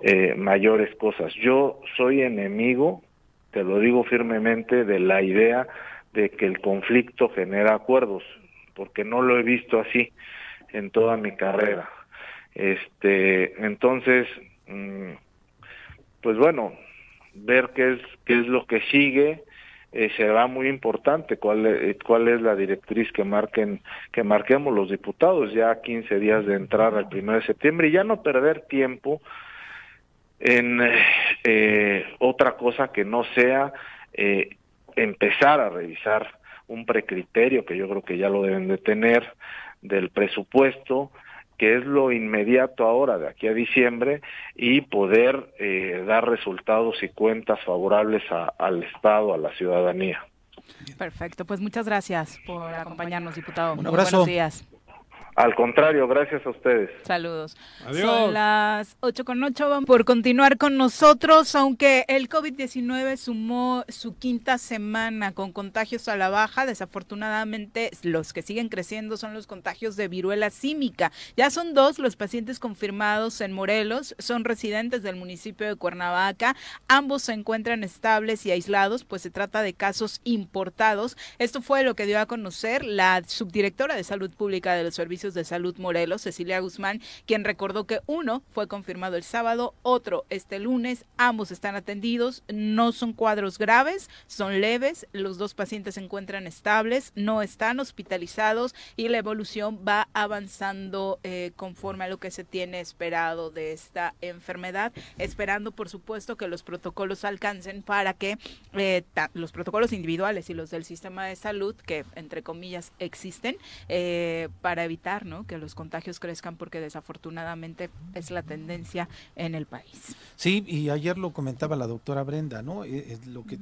eh, mayores cosas. Yo soy enemigo, te lo digo firmemente, de la idea de que el conflicto genera acuerdos, porque no lo he visto así en toda mi carrera. Este, entonces, mm, pues bueno, ver qué es qué es lo que sigue eh, será muy importante cuál eh, cuál es la directriz que marquen que marquemos los diputados ya a 15 días de entrar al primero de septiembre y ya no perder tiempo en eh, otra cosa que no sea eh, empezar a revisar un precriterio que yo creo que ya lo deben de tener del presupuesto que es lo inmediato ahora de aquí a diciembre y poder eh, dar resultados y cuentas favorables a- al Estado, a la ciudadanía. Perfecto, pues muchas gracias por acompañarnos, diputado. Un Muy abrazo. buenos días. Al contrario, gracias a ustedes. Saludos. Adiós. Son las 8 con 8. Vamos por continuar con nosotros, aunque el COVID-19 sumó su quinta semana con contagios a la baja. Desafortunadamente, los que siguen creciendo son los contagios de viruela símica. Ya son dos los pacientes confirmados en Morelos, son residentes del municipio de Cuernavaca. Ambos se encuentran estables y aislados, pues se trata de casos importados. Esto fue lo que dio a conocer la subdirectora de Salud Pública de los De Salud Morelos, Cecilia Guzmán, quien recordó que uno fue confirmado el sábado, otro este lunes, ambos están atendidos, no son cuadros graves, son leves, los dos pacientes se encuentran estables, no están hospitalizados y la evolución va avanzando eh, conforme a lo que se tiene esperado de esta enfermedad, esperando por supuesto que los protocolos alcancen para que eh, los protocolos individuales y los del sistema de salud, que entre comillas existen, eh, para evitar ¿no? que los contagios crezcan porque desafortunadamente es la tendencia en el país. Sí, y ayer lo comentaba la doctora Brenda, ¿no? Eh, eh, lo que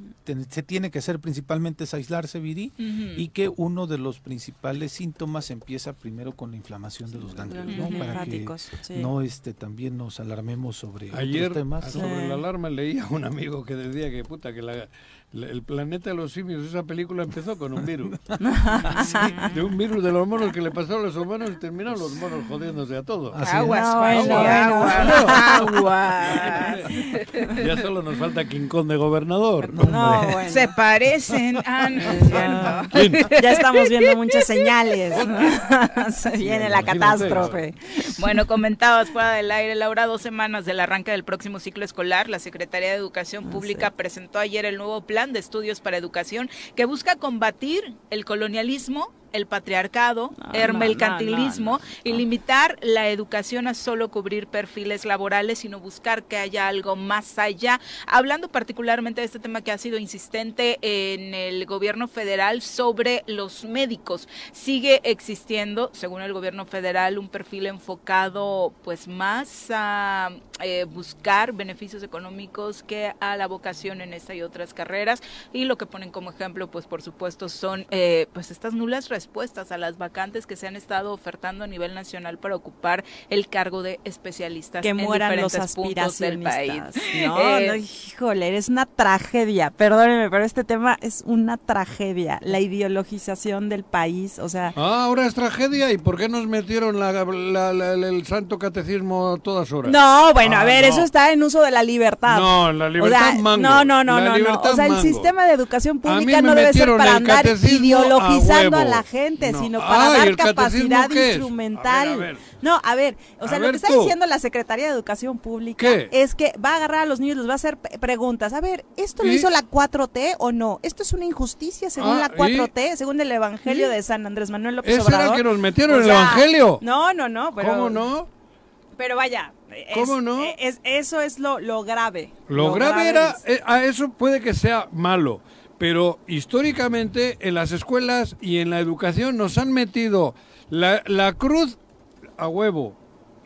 se tiene que hacer principalmente es aislarse, Viri, y que uno de los principales síntomas empieza primero con la inflamación de los ganglios, ¿no? Ujú. Para que Linfáticos, sí. no este también nos alarmemos sobre Ayer otros temas. sobre la alarma leía a un amigo que decía que puta que la- la- el planeta de los simios esa película empezó con un virus [LAUGHS] de un virus de los monos que le pasó a los humanos y terminaron los monos jodiéndose a todos Así es. Aguas, No, Juanji, bueno, aguas, [LAUGHS] aguas. [LAUGHS] ya solo nos falta Kong de gobernador No, bueno. Se parecen. Ah, no es. Ya estamos viendo muchas señales. Se viene la catástrofe. Bueno, comentabas fuera del aire, Laura, dos semanas del arranque del próximo ciclo escolar, la Secretaría de Educación Pública presentó ayer el nuevo plan de estudios para educación que busca combatir el colonialismo el patriarcado, No, el mercantilismo no, no, y limitar la educación a solo cubrir perfiles laborales, sino buscar que haya algo más allá. Hablando particularmente de este tema que ha sido insistente en el gobierno federal sobre los médicos, sigue existiendo, según el gobierno federal, un perfil enfocado pues más a eh, buscar beneficios económicos que a la vocación en esta y otras carreras y lo que ponen como ejemplo pues por supuesto son eh, pues estas nulas respuestas a las vacantes que se han estado ofertando a nivel nacional para ocupar el cargo de especialistas Que en mueran los diferentes puntos del país. aspiracionistas. No, Eh, no, híjole, eres una tragedia. Perdóneme, pero este tema es una tragedia. La ideologización del país, o sea, Ah, ahora es tragedia. ¿Y por qué nos metieron la- la- la- el santo catecismo a todas horas? No, bueno, a Ah, ver, no. eso está en uso de la libertad. No, la O libertad sea, mango. No, no, no, La no, no. O sea, el mango. sistema de educación pública me no debe ser para andar ideologizando a la gente, No. sino para Ay, dar ¿el catecismo capacidad instrumental. A ver, a ver. No, a ver, o A sea, lo ver que está tú. diciendo la Secretaría de Educación Pública ¿Qué? es que va a agarrar a los niños, les va a hacer preguntas. A ver, ¿esto lo ¿Y? hizo la 4T o no? ¿Esto es una injusticia según Ah, la 4T, según el Evangelio ¿Y? de San Andrés Manuel López ¿Ese era el Obrador? que nos metieron O en el sea, Evangelio? No, no, no, pero ¿Cómo no? pero vaya, es- ¿Cómo no? es- eso es lo, lo grave. Lo, grave era, es- eh, a eso puede que sea malo, pero históricamente en las escuelas y en la educación nos han metido la, la cruz a huevo.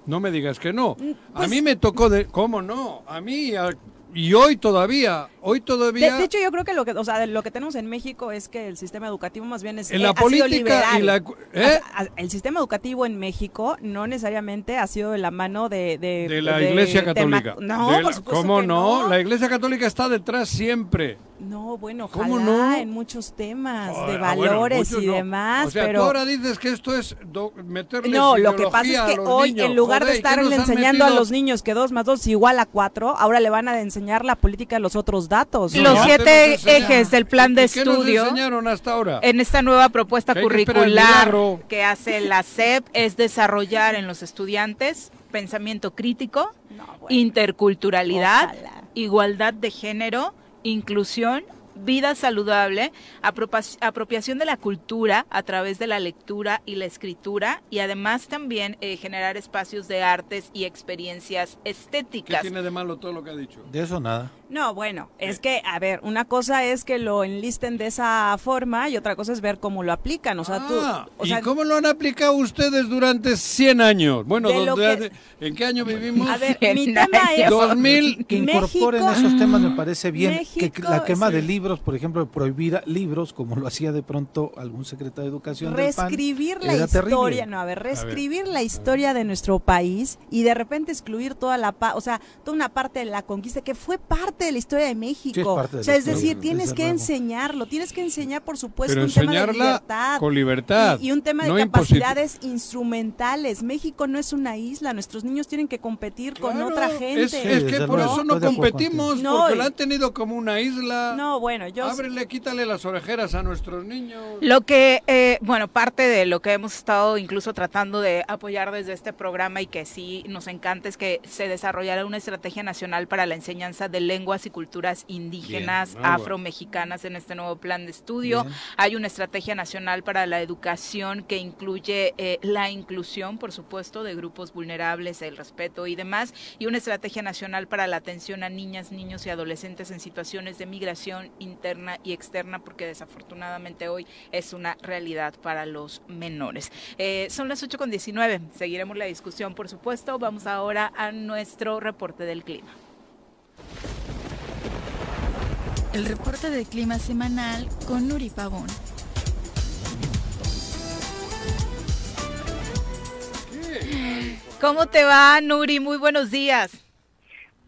No me digas que no. a pues mí me tocó de... ¿Cómo no? A mí a- y hoy todavía, hoy De, todavía... de hecho, yo creo que lo que, o sea, de lo que tenemos en México es que el sistema educativo más bien es En eh, la política y la ¿eh? El sistema educativo en México no necesariamente ha sido de la mano de de, de la de Iglesia Católica. no, De la- por supuesto ¿Cómo que no? La Iglesia Católica está detrás siempre. No, bueno, ojalá ¿Cómo no? en muchos temas de Ah, bueno, valores muchos y no. demás, O sea, pero tú ahora dices que esto es do- meterles no, lo que pasa es que hoy, niños. en lugar Joder, de ¿y qué estarle enseñando a los niños que 2 más 2 es igual a 4, ahora le van a enseñar la política de los otros datos. ¿no? Los siete ejes del plan de ¿Y qué nos estudio enseñaron hasta ahora? en esta nueva propuesta Que que curricular que hace la SEP es desarrollar en los estudiantes pensamiento crítico, No, bueno. interculturalidad, Ojalá. igualdad de género, inclusión, vida saludable, apropiación de la cultura a través de la lectura y la escritura y además también eh, generar espacios de artes y experiencias ¿Qué estéticas. tiene de malo todo lo que ha dicho? De eso nada. No, bueno, es que, a ver, una cosa es que lo enlisten de esa forma y otra cosa es ver cómo lo aplican. O sea, tú. Ah, O ¿Y sea, cómo lo han aplicado ustedes durante 100 años? Bueno, donde- que- ¿en qué año vivimos? A ver, mi tema es. años. 2000. Que incorporen México- esos temas me parece bien. México, que la quema sí. de libros, por ejemplo, prohibir libros, como lo hacía de pronto algún secretario de Educación del PAN, reescribir la era historia, terrible. no, a ver, reescribir la historia de nuestro país y de repente excluir toda la, pa- o sea, toda una parte de la conquista que fue parte parte de la historia de México. Sí, es parte de o sea, la es decir, tienes que enseñarlo, tienes que enseñar, por supuesto, Pero un tema de libertad. con libertad. Y, y un tema de no capacidades instrumentales. México no es una isla, nuestros niños tienen que competir con otra gente. Es, es que por eso no competimos, porque la han tenido como una isla. No, bueno, yo... Ábrele, quítale las orejeras a nuestros niños. Lo que, eh, bueno, parte de lo que hemos estado incluso tratando de apoyar desde este programa y que sí nos encanta es que se desarrollara una estrategia nacional para la enseñanza de lenguas y culturas indígenas, bueno. afromexicanas en este nuevo plan de estudio. Bien. Hay una estrategia nacional para la educación que incluye eh, la inclusión, por supuesto, de grupos vulnerables, el respeto y demás, y una estrategia nacional para la atención a niñas, niños y adolescentes en situaciones de migración interna y externa, porque desafortunadamente hoy es una realidad para los menores. Eh, son las 8 con 19, seguiremos la discusión, por supuesto. Vamos ahora a nuestro reporte del clima. El reporte del clima semanal con Nuri Pavón. ¿Cómo te va, Nuri? Muy buenos días.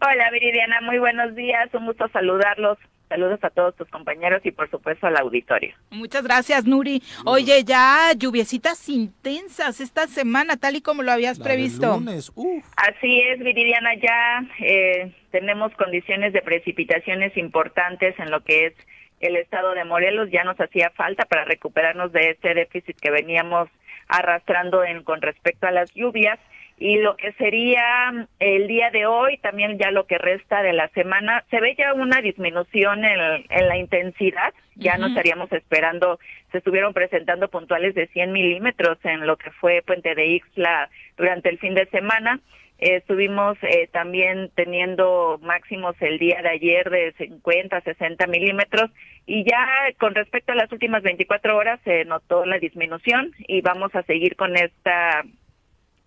Hola Viridiana, muy buenos días, un gusto saludarlos. Saludos a todos tus compañeros y por supuesto al auditorio. Muchas gracias, Nuri. Oye, ya lluviecitas intensas esta semana, tal y como lo habías La del previsto. lunes, uf. Así es, Viridiana, ya eh, tenemos condiciones de precipitaciones importantes en lo que es el estado de Morelos. Ya nos hacía falta para recuperarnos de este déficit que veníamos arrastrando en, con respecto a las lluvias. Y lo que sería mm, el día de hoy, también ya lo que resta de la semana, se ve ya una disminución en, en la intensidad. Ya no Ujú. estaríamos esperando, se estuvieron presentando puntuales de 100 milímetros en lo que fue Puente de Ixtla durante el fin de semana. Eh, estuvimos eh, también teniendo máximos el día de ayer de 50, 60 milímetros y ya con respecto a las últimas 24 horas se notó la disminución y vamos a seguir con esta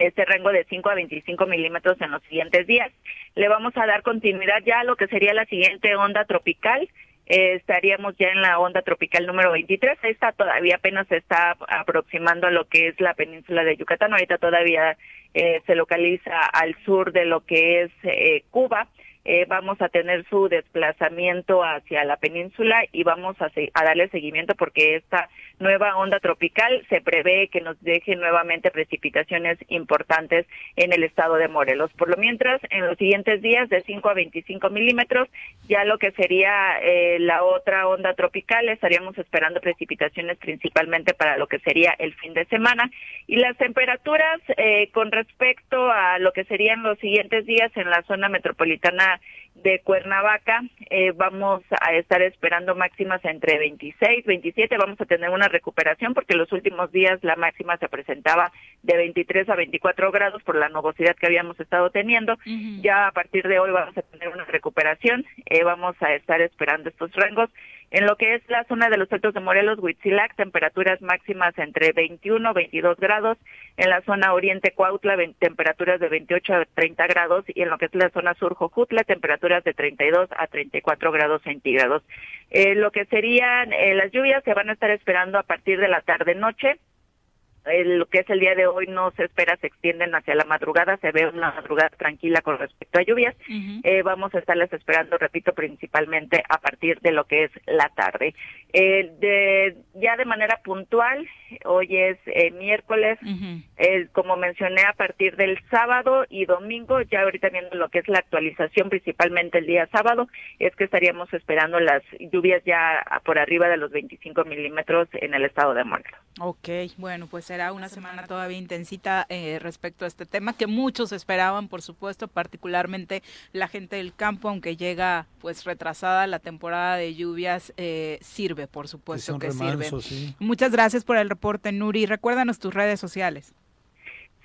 este rango de 5 a 25 milímetros en los siguientes días. Le vamos a dar continuidad ya a lo que sería la siguiente onda tropical. Eh, estaríamos ya en la onda tropical número 23. Esta todavía apenas se está aproximando a lo que es la península de Yucatán. Ahorita todavía eh, se localiza al sur de lo que es eh, Cuba. Eh, vamos a tener su desplazamiento hacia la península y vamos a, a darle seguimiento porque esta nueva onda tropical se prevé que nos deje nuevamente precipitaciones importantes en el estado de Morelos. Por lo mientras, en los siguientes días de 5 a 25 milímetros, ya lo que sería eh, la otra onda tropical, estaríamos esperando precipitaciones principalmente para lo que sería el fin de semana. Y las temperaturas eh, con respecto a lo que serían los siguientes días en la zona metropolitana de Cuernavaca, eh, vamos a estar esperando máximas entre 26, 27, vamos a tener una recuperación porque los últimos días la máxima se presentaba de 23 a 24 grados por la nubosidad que habíamos estado teniendo. Ya a partir de hoy vamos a tener una recuperación, eh, vamos a estar esperando estos rangos. En lo que es la zona de los altos de Morelos, Huitzilac, temperaturas máximas entre 21 y 22 grados. En la zona oriente Cuautla, temperaturas de 28 a 30 grados. Y en lo que es la zona sur Jojutla, temperaturas de 32 a 34 grados centígrados. Eh, lo que serían eh, las lluvias se van a estar esperando a partir de la tarde-noche. Lo que es el día de hoy no se espera, se extienden hacia la madrugada, se ve una madrugada tranquila con respecto a lluvias. Eh, vamos a estarles esperando, repito, principalmente a partir de lo que es la tarde. Eh, de, ya de manera puntual, hoy es eh, miércoles, eh, como mencioné, a partir del sábado y domingo, ya ahorita viendo lo que es la actualización, principalmente el día sábado, es que estaríamos esperando las lluvias ya por arriba de los 25 milímetros en el estado de Morelos. Ok, bueno, pues será una semana todavía intensita eh, respecto a este tema que muchos esperaban, por supuesto, particularmente la gente del campo, aunque llega pues retrasada la temporada de lluvias, eh, sirve, por supuesto que sirve. sí. Muchas gracias por el reporte, Nuri. Recuérdanos tus redes sociales.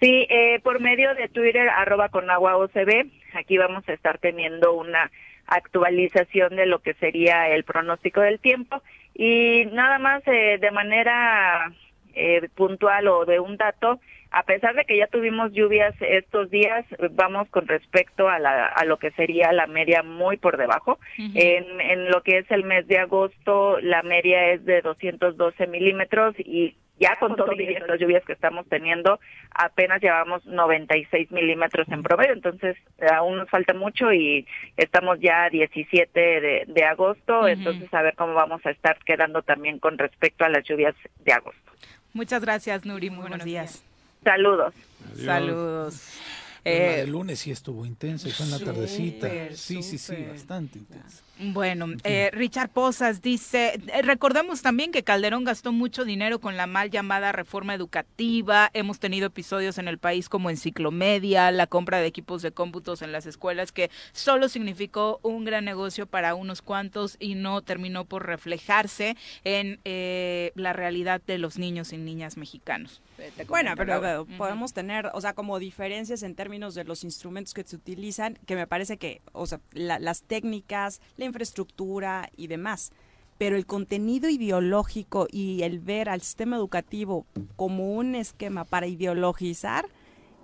Sí, eh, por medio de Twitter, arroba con agua OCB, aquí vamos a estar teniendo una actualización de lo que sería el pronóstico del tiempo y nada más eh, de manera eh, puntual o de un dato, a pesar de que ya tuvimos lluvias estos días, vamos con respecto a, la, a lo que sería la media muy por debajo. en, en lo que es el mes de agosto, la media es de 212 milímetros y ya con todas estas lluvias que estamos teniendo, apenas llevamos 96 milímetros en promedio, entonces aún nos falta mucho y estamos ya a 17 de, de agosto, entonces a ver cómo vamos a estar quedando también con respecto a las lluvias de agosto. Muchas gracias, Nuri. Muy, buenos días. Saludos. Saludos. la Eh, de lunes sí estuvo intensa, y fue en la tardecita. Sí, sí, sí, súper. bastante intensa. Bueno, eh, Richard Posas dice, eh, recordemos también que Calderón gastó mucho dinero con la mal llamada reforma educativa, hemos tenido episodios en el país como Enciclomedia, la compra de equipos de cómputos en las escuelas que solo significó un gran negocio para unos cuantos y no terminó por reflejarse en eh, la realidad de los niños y niñas mexicanos. Eh, Bueno, pero podemos tener, o sea, como diferencias en términos de los instrumentos que se utilizan, que me parece que, o sea, la- las técnicas, la infraestructura y demás. Pero el contenido ideológico y el ver al sistema educativo como un esquema para ideologizar,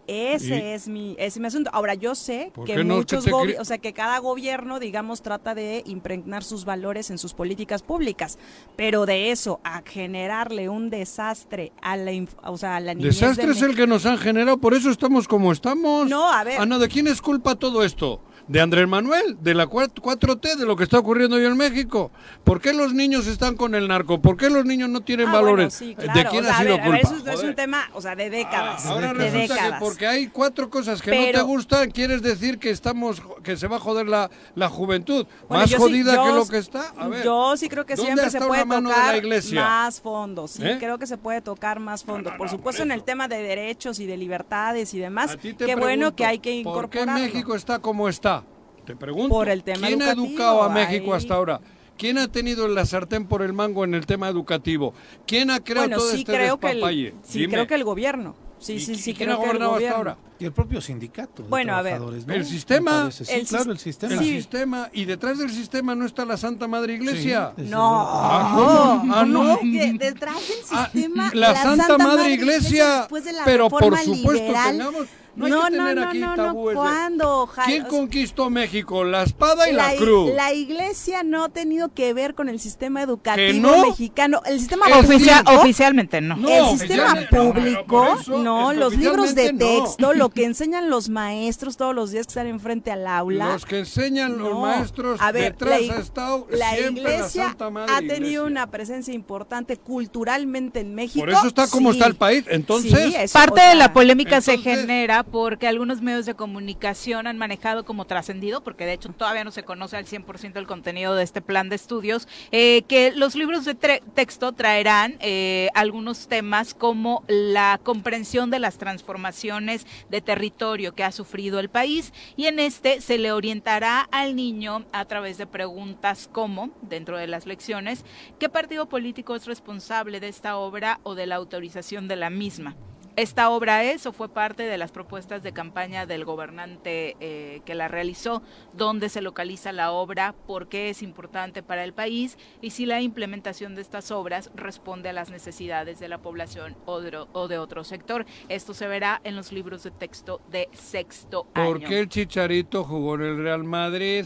ese Y- es mi ese es mi asunto. Ahora yo sé ¿Por que no? muchos ¿Qué te gobi- cri- o sea, que cada gobierno, digamos, trata de impregnar sus valores en sus políticas públicas, pero de eso a generarle un desastre a la, inf- o sea, a la niñez de Desastre es el que nos han generado, por eso estamos como estamos. No, a ver. Ana, ¿de quién es culpa todo esto? ¿De Andrés Manuel? ¿De la 4T? ¿De lo que está ocurriendo hoy en México? ¿Por qué los niños están con el narco? ¿Por qué los niños no tienen Ah, bueno, valores? sí, ¿De quién O sea, ha a sido ver, a ver, culpa? eso es- es un tema, o sea, de décadas. Ahora de resulta décadas. que porque hay cuatro cosas que no te gustan, quieres decir que estamos que se va a joder la, la juventud. Bueno, Más sí- jodida yo que lo que está. A ver, yo sí creo que ¿dónde siempre se puede tocar la iglesia? más fondo, sí, ¿Eh? creo que se puede tocar más fondo. por supuesto, en el tema de derechos y de libertades y demás, A ti te qué bueno que hay que ¿Por qué. México está como está? Te pregunto. Por el tema ¿Quién educativo, ha educado a México ahí- hasta ahora? ¿Quién ha tenido la sartén por el mango en el tema educativo? ¿Quién ha creado bueno, todo sí este creo que despapalle? el, sí Dime. creo que el gobierno. Sí, ¿Y sí, sí, quién creo ha que el gobernado hasta ahora? Y el propio sindicato de Bueno, a ver, ¿no? El sistema. Sí, el claro, el sistema. el Sí. sistema, y detrás del sistema no está la Santa Madre Iglesia. Sí, No. Ah, ¿cómo? Ah, ¿no? De- detrás del Ah, sistema, la, Santa, Madre Iglesia, después de la pero por supuesto liberal, tengamos, no hay no, que no, tener no, aquí no, tabúes ¿cuándo? Ja- ¿Quién conquistó México? ¿La espada y la, i- cruz? la iglesia no ha tenido que ver con el sistema educativo no? mexicano. El sistema El Oficia- público, oficialmente no. No, el sistema público, eso, no, los libros de texto, lo que enseñan los maestros todos los días que están enfrente al aula. Los que enseñan los maestros, A ver, detrás la ha estado la iglesia la Santa Madre ha Iglesia. tenido una presencia importante culturalmente en México. Por eso está como Sí. está el país. Entonces, Sí, eso, Parte o de la polémica se entonces- porque algunos medios de comunicación han manejado como trascendido, porque de hecho todavía no se conoce al 100% el contenido de este plan de estudios, eh, que los libros de texto traerán eh, algunos temas como la comprensión de las transformaciones de territorio que ha sufrido el país y en este se le orientará al niño a través de preguntas como, dentro de las lecciones, ¿qué partido político es responsable de esta obra o de la autorización de la misma? Esta obra es o fue parte de las propuestas de campaña del gobernante eh, que la realizó, dónde se localiza la obra, por qué es importante para el país y si la implementación de estas obras responde a las necesidades de la población o de, o de otro sector. Esto se verá en los libros de texto de sexto ¿por año. qué el Chicharito jugó en el Real Madrid?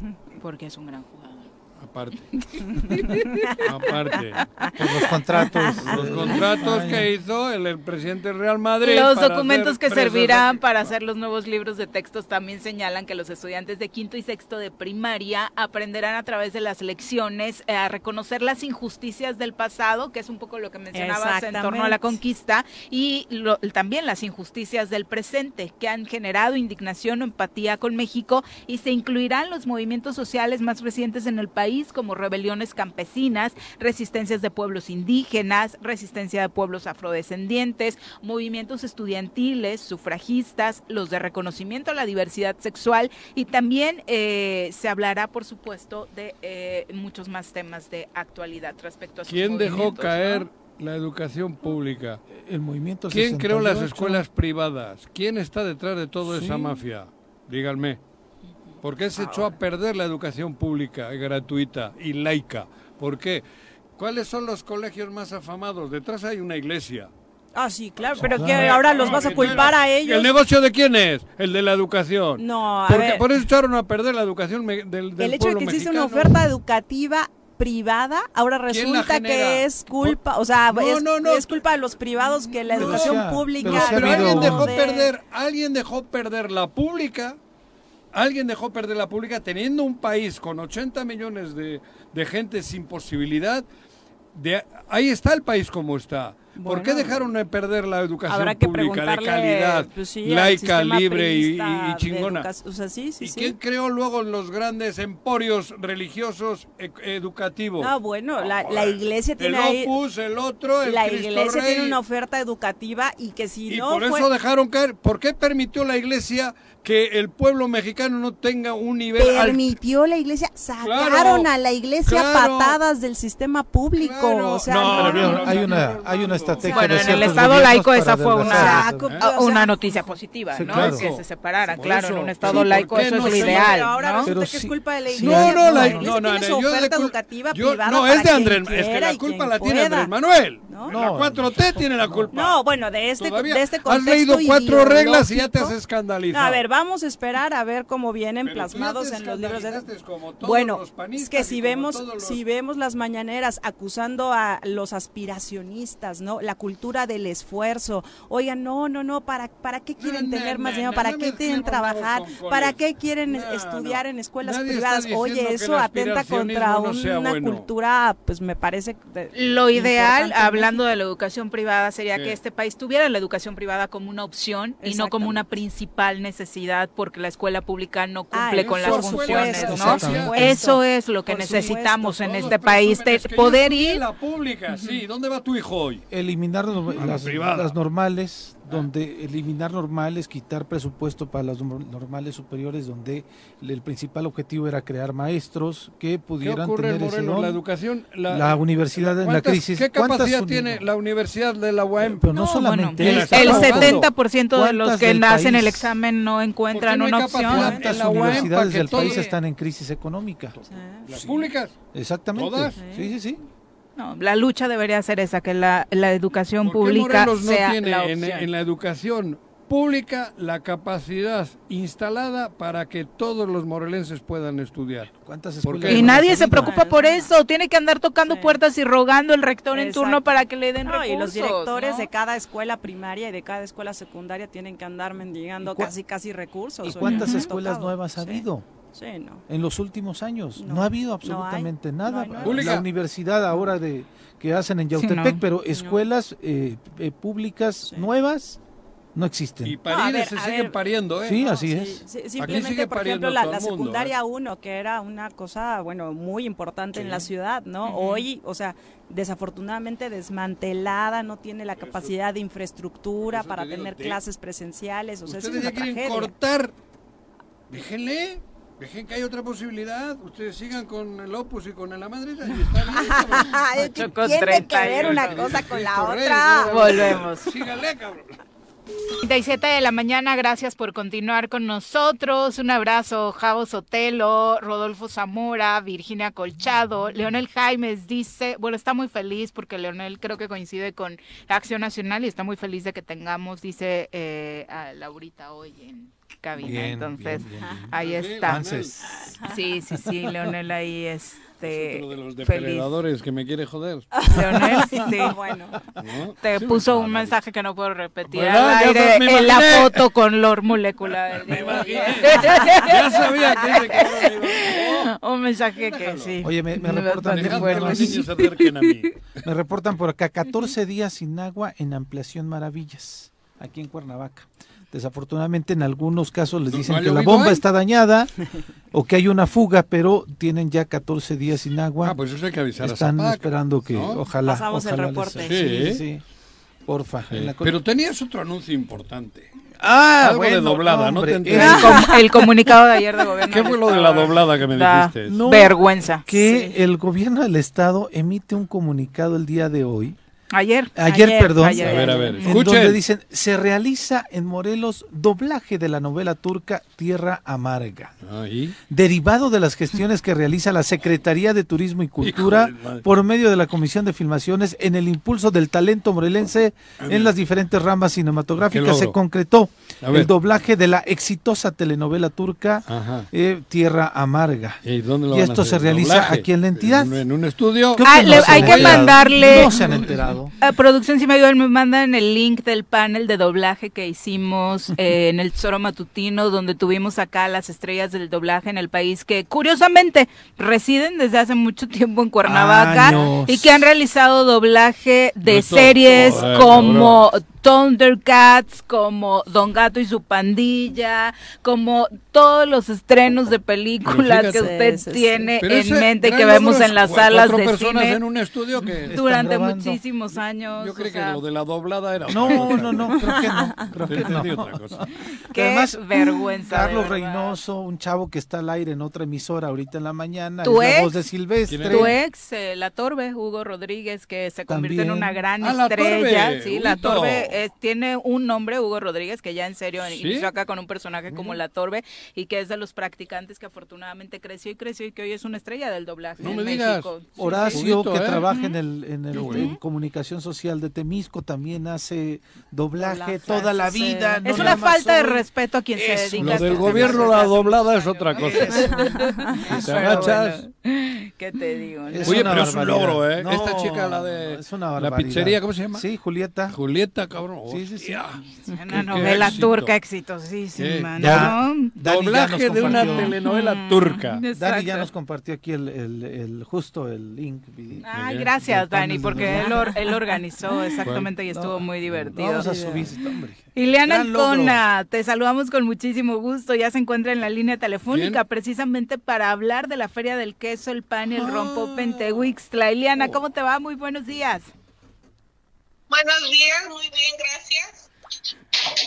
[LAUGHS] Porque es un gran jugador. Aparte. [LAUGHS] Aparte. Por los contratos. Los contratos ay, que hizo el, el presidente del Real Madrid. Los documentos que servirán para hacer los nuevos libros de textos también señalan que los estudiantes de quinto y sexto de primaria aprenderán a través de las lecciones eh, a reconocer las injusticias del pasado, que es un poco lo que mencionabas en torno a la conquista, y lo- también las injusticias del presente, que han generado indignación o empatía con México, y se incluirán los movimientos sociales más recientes en el país, como rebeliones campesinas, resistencias de pueblos indígenas, resistencia de pueblos afrodescendientes, movimientos estudiantiles, sufragistas, los de reconocimiento a la diversidad sexual y también eh, se hablará, por supuesto, de eh, muchos más temas de actualidad respecto a sus ¿Quién dejó caer la educación pública? El movimiento ¿Quién creó las 68? escuelas privadas? ¿Quién está detrás de toda Sí. esa mafia? Díganme. ¿Por qué se echó a perder la educación pública, gratuita y laica? ¿Por qué? ¿Cuáles son los colegios más afamados? Detrás hay una iglesia. Ah, sí, claro, pero que ahora los vas a culpar a ellos. ¿El negocio de quién es? El de la educación. No, a Porque ver. por eso echaron a perder la educación del, del el hecho de que existe mexicano. una oferta educativa privada, ahora ¿Quién la resulta que es culpa, o sea, No, es, no, no. es culpa de los privados que la educación pública. pero Pero alguien dejó de- perder, alguien dejó perder la pública, alguien dejó perder la pública teniendo un país con 80 millones de, de gente sin posibilidad. De, ahí está el país como está. ¿Por qué Bueno. dejaron de perder la educación pública de calidad, pues sí, laica, libre y, y- chingona? O sea, sí, sí, ¿Y quién creó luego los grandes emporios religiosos e- educativos? Ah, bueno, la, la iglesia el tiene ahí, Opus, el otro, el la Cristo iglesia Rey. tiene una oferta educativa y que si Y no por fue- eso dejaron caer. ¿Por qué permitió la iglesia que el pueblo mexicano no tenga un nivel permitió la iglesia, sacaron Claro, a la iglesia claro. patadas del sistema público, Claro. o sea, No, no, no, hay una, hay una estrategia Bueno, de en el Estado laico esa fue una, una noticia positiva, Sí, ¿no? claro. Que se separaran, Por claro, eso. en un Estado Sí, laico ¿por qué eso no es lo ideal, Pero ahora ¿no? resulta que sí- es culpa de la sí, iglesia. No, no, la, iglesia no, no, no, oferta educativa yo- privada no, es de Andrés, es que la culpa la tiene. Andrés Manuel. ¿No? La No, 4T tiene la culpa. No, bueno, de este, de este has contexto leído cuatro reglas y ya te has escandalizado. A ver, vamos a esperar a ver cómo vienen Pero plasmados en los libros de... como todos Bueno, los panistas es que si vemos, los- si vemos las mañaneras acusando a los aspiracionistas, ¿no? La cultura del esfuerzo. Oigan, no, no, no, ¿para, para qué quieren No, tener no, más no, dinero? ¿Para no qué quieren trabajar? ¿Para qué quieren No, estudiar no. en escuelas Nadie privadas? Oye, eso atenta contra una bueno. cultura, pues me parece... de- Lo ideal, hablando de la educación privada, sería Sí. que este país tuviera la educación privada como una opción y no como una principal necesidad porque la escuela pública no Ah, cumple con las funciones, supuesto, ¿no? exactamente. Eso es lo que Por necesitamos supuesto, en este país, yo poder ir la pública, sí. ¿Dónde va tu hijo hoy? eliminar las, las normales, donde eliminar normales, quitar presupuesto para las norm- normales superiores, donde el principal objetivo era crear maestros que ¿Qué pudieran ocurre tener ese don. La educación... La universidad en la ¿Cuántas- crisis. ¿Qué ¿cuántas capacidad tiene la universidad de la UAM? Pero no, No, solamente bueno, el hablando. 70% de los ¿Cuántas que hacen el examen no encuentran no una opción. ¿Cuántas la universidades del país están en crisis económica? ¿Las públicas? Exactamente. ¿Todas? Sí, sí, sí. No, la lucha debería ser esa, que la, la educación ¿Por qué pública Morelos no sea tiene la en, opción. en la educación pública la capacidad instalada para que todos los morelenses puedan estudiar? ¿Cuántas ¿Por escuelas? Y nadie se preocupa por eso, tiene que andar tocando Sí. puertas y rogando el rector en turno para que le den No, recursos. y los directores ¿no? de cada escuela primaria y de cada escuela secundaria tienen que andar mendigando ¿Y cua- casi casi recursos. ¿Y cuántas escuelas tocado. nuevas ha Sí, habido Sí, no. en los últimos años? No, No, ha habido no absolutamente hay, nada. no hay. La universidad ahora de que hacen en Sí, Yautepec, no. pero escuelas eh, eh, públicas Sí. nuevas no existen. Y parir ver, se siguen ver. pariendo, ¿eh? Sí, No, así sí, es. sí, Aquí simplemente, sigue por pariendo ejemplo, la, mundo, secundaria ¿eh? 1, que era una cosa, bueno, muy importante en la ciudad, ¿no? Hoy, o sea, desafortunadamente desmantelada, no tiene la capacidad de infraestructura para te digo, tener te- clases presenciales, o sea, eso es Ustedes una ya quieren tragedia. cortar. Déjenle. Dejen que hay otra posibilidad. Ustedes sigan con el Opus y con la Madrid. Y está bien, cabrón. Ay, ¿qué Ocho con tiene que ver 31. una cosa con la otra? Volvemos. Síganle, cabrón. 37 de la mañana, gracias por continuar con nosotros. Un abrazo, Javo Sotelo, Rodolfo Zamora, Virginia Colchado. Leonel Jaimes dice, bueno, está muy feliz porque Leonel creo que coincide con la Acción Nacional y está muy feliz de que tengamos, dice eh, a Laurita hoy en cabina. Bien, Entonces, bien, bien. ahí está. Sí, sí, sí, Leonel ahí este Otro de los feliz. depredadores que me quiere joder. Leonel, [LAUGHS] sí. Bueno, ¿no? Te Sí, puso me- un mensaje que no puedo repetir al Ya aire me en la foto con Lord Molecular. Me imaginé. [LAUGHS] Ya sabía que a- [LAUGHS] Un mensaje que sí. Oye, me, me Me reportan, que fuerte. los niños se acerquen a mí. me reportan por acá 14 días sin agua en Ampliación Maravillas, aquí en Cuernavaca. Desafortunadamente en algunos casos les ¿No- dicen no que la bomba ahí? está dañada [LAUGHS] o que hay una fuga, pero tienen ya 14 días sin agua. Ah, pues eso hay que avisar Están a esperando que ¿no? ojalá Pasamos el ojalá les- reporte. Sí, Sí. sí, sí. Porfa. Sí. en la Pero tenías otro anuncio importante. ah, algo de doblada, ¿no te hombre, enteré? es El, com- [LAUGHS] el comunicado de ayer de gobierno. ¿Qué fue lo de la doblada que me dijiste? No. Vergüenza. que el gobierno del estado emite un comunicado el día de hoy Ayer. Ayer, perdón. A ver, a ver, En escuchen. donde dicen, se realiza en Morelos doblaje de la novela turca Tierra Amarga. Ahí. Derivado de las gestiones que realiza la Secretaría de Turismo y Cultura por medio de la Comisión de Filmaciones en el impulso del talento morelense en las diferentes ramas cinematográficas, se concretó el doblaje de la exitosa telenovela turca eh, Tierra Amarga. ¿Y, dónde lo Y van a esto se realiza ¿Doblaje? aquí en la entidad. ¿En, en un estudio? Ah, que le- hay que mandarle- No se han enterado. A producción, si me ayudan, me mandan el link del panel de doblaje que hicimos [LAUGHS] eh, en el Tesoro Matutino, donde tuvimos acá las estrellas del doblaje en el país que curiosamente residen desde hace mucho tiempo en Cuernavaca Años. y que han realizado doblaje de No, series como Thundercats, como Don Gato y su pandilla, como todos los estrenos de películas que usted tiene en ese mente que vemos en las salas de personas cine en un estudio que... durante muchísimos años. Yo o creí que sea, lo de la doblada era... No, no, no, creo que no. Creo que no. otra cosa. [LAUGHS] Qué Además, vergüenza. de Carlos. Reynoso, un chavo que está al aire en otra emisora ahorita en la mañana, ¿Tu es la ex? voz de Silvestre. ¿Quién Tu ex, eh, La Torbe, Hugo Rodríguez, que se convirtió en una gran Ah, La estrella. Torbe, sí, La. Torbe eh, tiene un nombre, Hugo Rodríguez, que ya en serio ¿Sí? inició acá con un personaje como La Torbe y que es de los practicantes que afortunadamente creció y creció y que hoy es una estrella del doblaje No en me digas. México. Sí, Horacio, Huguito, que ¿eh? trabaja en, el, en, el- en comunicación social de Temisco, también hace doblaje, Doblaje, toda la sí. vida. Es no una nada más falta de respeto a quien se Eso, dedica Lo a del este gobierno, la doblada es otra cosa. Si te [LAUGHS] agachas... bueno, ¿Qué te digo? no? Es Oye, una pero es un barbaridad. logro, ¿eh? No, Esta chica, la de es una la barbaridad. pizzería, ¿cómo se llama? Sí, Julieta. Julieta, cabrón. Sí, sí, sí. Una novela éxito. turca exitosísima, Doblaje de una telenovela Mm, turca. [LAUGHS] Dani ya nos compartió aquí el, el, el- justo el link. Ay, Del gracias, Dani, de porque él, or- él organizó exactamente y estuvo No, muy divertido. Vamos a subir, hombre. Ileana. Ancona, te saludamos con muchísimo gusto. Ya se encuentra en la línea telefónica Bien. precisamente para hablar de la Feria del Queso, el pan y el Ah. rompope en Tehuixtla. Ileana, ¿cómo te va? Muy buenos días. Buenos días, muy bien, gracias.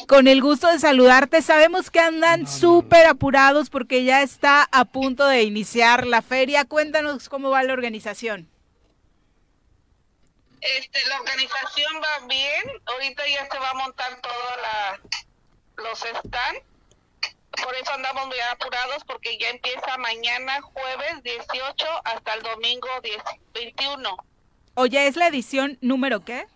Con el gusto de saludarte. Sabemos que andan súper apurados porque ya está a punto de iniciar la feria. Cuéntanos cómo va la organización. Este, la organización va bien. Ahorita ya se va a montar todos los stands. Por eso andamos muy apurados porque ya empieza mañana jueves 18 hasta el domingo 10 21, Oye, ¿es la edición número qué?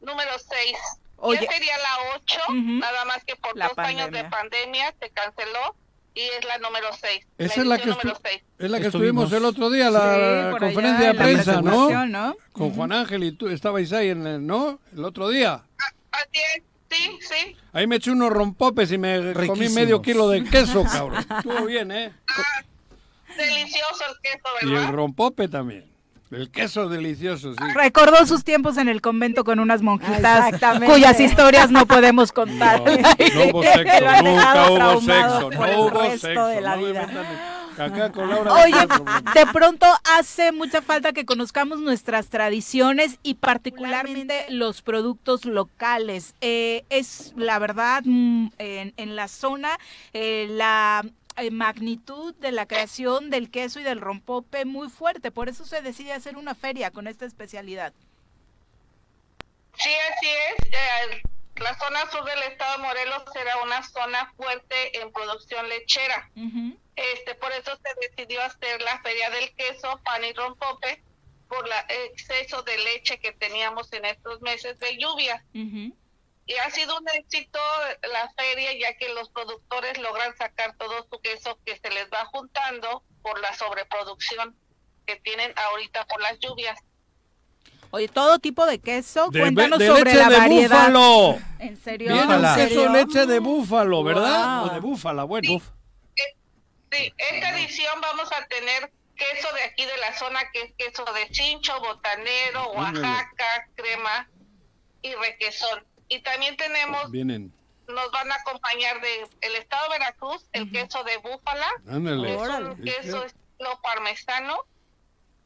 Número 6. Oye. Ya sería la 8, Ujú. nada más que por La dos años de pandemia. pandemia se canceló y es la número 6. Esa es la que, estu- 6. es la que Estuvimos. estuvimos el otro día, la Sí, por allá conferencia de en la prensa, ¿no? ¿no? Con Juan Ángel y tú estabais ahí, en el, ¿no? El otro día. Así es, sí, sí. Ahí me eché unos rompopes y me comí Riquísimos. medio kilo de queso, cabrón. Estuvo bien, ¿eh? Delicioso el queso, Y el ¿verdad? rompope también. El queso delicioso, sí. Recordó sus tiempos en el convento con unas monjitas cuyas historias no [LAUGHS] podemos contar. No, no hubo [LAUGHS] sexo, nunca hubo sexo, no hubo resto sexo. de la no vida. Acá con Laura. Oye, de pronto hace mucha falta que conozcamos nuestras tradiciones y particularmente los productos locales. Eh, es la verdad, mm, en, en la zona, eh, la eh, magnitud de la creación del queso y del rompope muy fuerte. Por eso se decide hacer una feria con esta especialidad. Sí, así es. Eh, la zona sur del estado de Morelos será una zona fuerte en producción lechera. Ujú. Este, por eso se decidió hacer la feria del queso, pan y rompope, por el exceso de leche que teníamos en estos meses de lluvia. Ujú. Y ha sido un éxito la feria, ya que los productores logran sacar todo su queso que se les va juntando por la sobreproducción que tienen ahorita por las lluvias. Oye, todo tipo de queso. De, Cuéntanos de sobre leche la de variedad. búfalo. ¿En serio? Viene un queso leche de búfalo, ¿verdad? Wow. O de búfala, bueno. Sí, esta edición vamos a tener queso de aquí de la zona, que es queso de cincho, botanero, Ándale. Oaxaca, crema y requesón. Y también tenemos, Vienen. nos van a acompañar de el estado de Veracruz, el queso de búfala, Ándale. es queso estilo parmesano.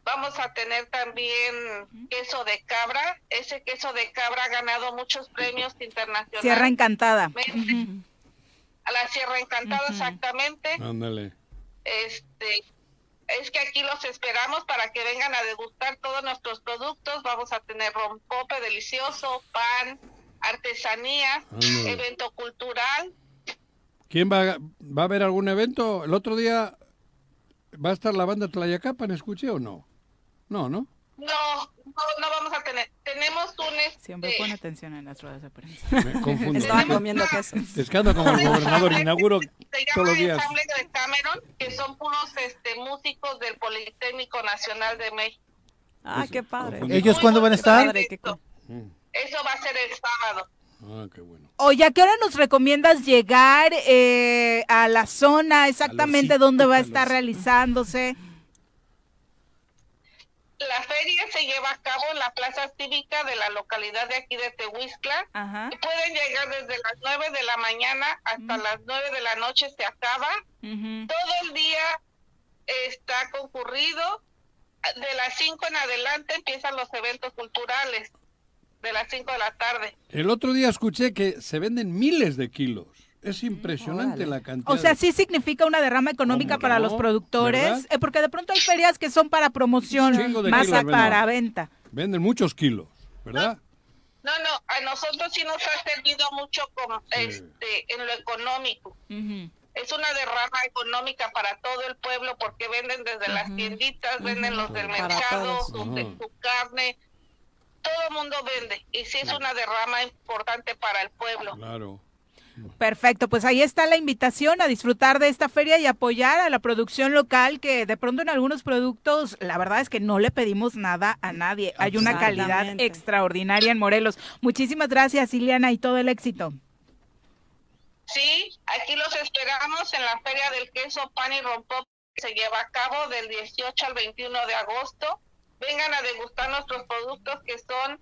Vamos a tener también queso de cabra. Ese queso de cabra ha ganado muchos premios internacionales. Sierra Encantada. A la Sierra Encantada, exactamente. Ándale. Este, es que aquí los esperamos para que vengan a degustar todos nuestros productos. Vamos a tener rompope delicioso, pan, artesanía, Ándale. evento cultural. ¿Quién va, va a haber algún evento? El otro día va a estar la banda Tlayacapan, ¿escuché o no? No, ¿no? No, no, no vamos a tener. Tenemos un Siempre este, pone atención en las ruedas de prensa. Me confundo. Estaba comiendo queso. Es que ando como el gobernador, inauguro se todos llama los días. De Cameron, que son puros este, músicos del Politécnico Nacional de México. Ah, qué padre. ¿Ellos cuándo van a estar? Padre, qué co- Eso va a ser el sábado. Ah, qué bueno. Oye, ¿a qué hora nos recomiendas llegar eh, a la zona exactamente donde va a estar realizándose? La feria se lleva a cabo en la plaza cívica de la localidad de aquí de Tehuistla. Ajá. Y pueden llegar desde las 9 de la mañana hasta las 9 de la noche se acaba. Todo el día está concurrido. De las 5 en adelante empiezan los eventos culturales. De las 5 de la tarde. El otro día escuché que se venden miles de kilos. Es impresionante órale. la cantidad. O sea, sí significa una derrama económica ¿Cómo para no? los productores, eh, porque de pronto hay ferias que son para promoción, más kilos para venta. Venden muchos kilos, ¿verdad? No, no, a nosotros sí nos ha servido mucho como, este, en lo económico. Ujú. Es una derrama económica para todo el pueblo porque venden desde las tienditas, venden los del mercado, su, de- Ajá. su carne, todo el mundo vende y sí es una derrama importante para el pueblo. Claro. Perfecto, pues ahí está la invitación a disfrutar de esta feria y apoyar a la producción local que de pronto en algunos productos la verdad es que no le pedimos nada a nadie. Hay una calidad extraordinaria en Morelos. Muchísimas gracias, Iliana, y todo el éxito. Sí, aquí los esperamos en la Feria del Queso, Pan y Rompop que se lleva a cabo del 18 al 21 de agosto. Vengan a degustar nuestros productos que son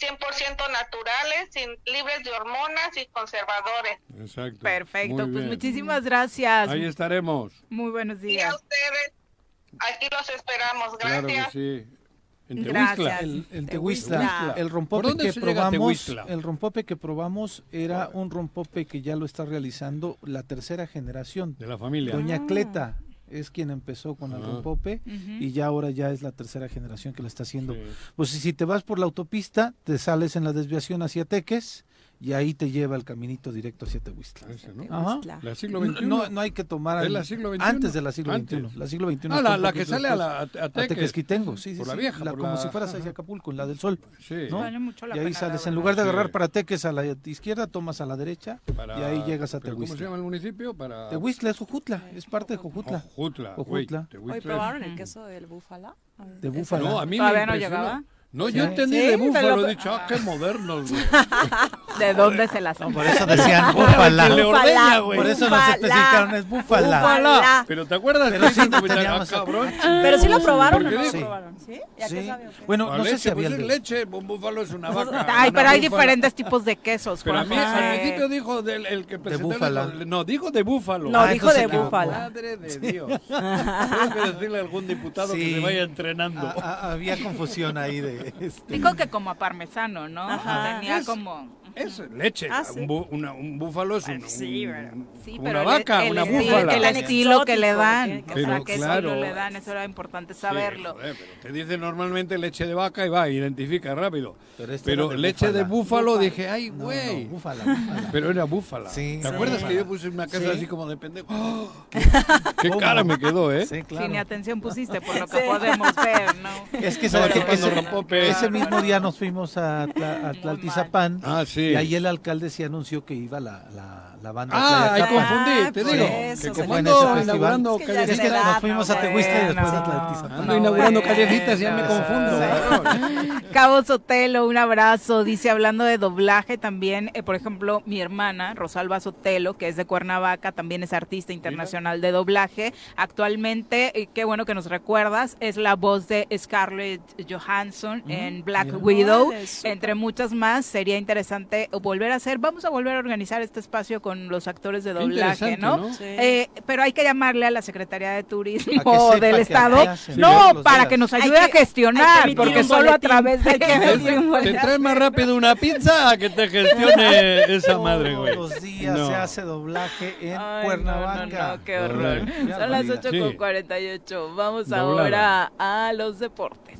100% naturales, sin, libres de hormonas y conservadores. Exacto. Perfecto, Muy pues bien. muchísimas gracias. Ahí estaremos. Muy buenos Y a días. ustedes, aquí los esperamos. Claro Gracias. que sí. En. Tehuistla. El, el Tehuistla. Tehuistla, el ¿Por rompope que probamos, Tehuistla? el rompope que probamos era un rompope que ya lo está realizando la tercera generación. De la familia. Doña Cleta es quien empezó con el rompope y ya ahora ya es la tercera generación que lo está haciendo. Sí. Pues si te vas por la autopista, te sales en la desviación hacia Teques y ahí te lleva el caminito directo hacia Tehuistla. ¿no? Ajá. Tehuistla. La siglo No, XXI. no, no hay que tomar ¿Es al- la siglo XXI? antes de la siglo XXI. La siglo XXI Ah, la, que sale a, después. la, a, a A Teques. Tequesquitengo, sí, sí, Por la vieja, La- por como la- si fueras hacia Acapulco, la del sol. Sí. ¿no? Vale mucho la Y ahí sales, en lugar de agarrar Sí. para Teques a la izquierda, tomas a la derecha Para- y ahí llegas a ¿pero ¿Cómo se Tehuistla. llama el municipio? Para... Tehuistla es Jojutla, es parte de Jojutla. Jojutla. Tehuistla es- ¿probaron el queso del búfala? De búfala. No, a mí ¿Todavía no llegaba? No, Sí. yo entendí Sí, de búfalo, lo- he dicho, ah, qué modernos. güey. [LAUGHS] ¿De dónde se las [LAUGHS] Por eso decían búfala. Le ordeña, güey. Por eso nos especificaron, es búfala. Búfala. Pero ¿te acuerdas? Pero que sí, ah, teníamos- cabrón? Pero sí lo probaron o ¿Por qué no lo dijo? probaron, ¿sí? ¿Y a qué Sí. sabe? Bueno, A no sé leche, si había pues el leche, un búfalo es una vaca. Ay, pero hay búfala. diferentes tipos de quesos. Pero a mí al principio dijo del el que presentó búfala. la- No, dijo de búfalo. No, Ah, dijo de búfala. Madre de Dios. Tengo que decirle a algún diputado que Sí. se vaya entrenando. Había confusión ahí de [LAUGHS] este. Dijo que como a parmesano, ¿no? Ajá. Tenía Es- como... Es leche. Ah, sí. un, bú- una- un búfalo es un, Sí, un- ¿verdad? Sí, pero una vaca, el, una búfala. el estilo que le dan, que o sea, Pero claro. estilo le dan, eso era importante Sí, saberlo. joder, pero te dice normalmente leche de vaca y va, identifica rápido. Pero este Pero de leche de búfala. búfalo dije, ay, güey. no, búfala, [LAUGHS] búfala. Pero era búfala. Sí, ¿Te sí. acuerdas que yo puse una casa Sí. así como de pendejo? [GASPS] ¡Oh! ¿Qué cara me quedó, eh? Sí, claro. ni atención pusiste, por lo que podemos ver, ¿no? Es que ¿sabes que qué? cuando ese, mismo día nos fuimos a, Tla- a Tlaltizapán Ah, sí. y ahí el alcalde sí anunció que iba la, la, la banda. Ah, ahí confundí, te digo. eso, que ando ese festival. inaugurando Es que Es que nos fuimos a Tehuistla y después a bueno. Tlaltizapán. ando inaugurando callecitas ya me confundo. [LAUGHS] Cabo Sotelo, un abrazo. Dice, hablando de doblaje, también, eh, por ejemplo, mi hermana, Rosalba Sotelo, que es de Cuernavaca, también es artista internacional de doblaje. Actualmente, eh, qué bueno que nos recuerdas, es la voz de Scarlett Johansson en Black mira. Widow, entre muchas más. Sería interesante volver a hacer, vamos a volver a organizar este espacio con con los actores de doblaje, ¿no? ¿no? Sí. Eh, pero hay que llamarle a la Secretaría de Turismo del Estado, no, para que nos ayude a gestionar, porque solo a través de que Te trae más rápido una pizza a que te gestione [LAUGHS] esa madre, güey. Todos los días No. se hace doblaje en Ay, Cuernavaca. No, no, no, qué horror. Son las barbaridad. 8 Sí. con 48. Vamos Doblada. ahora a los deportes.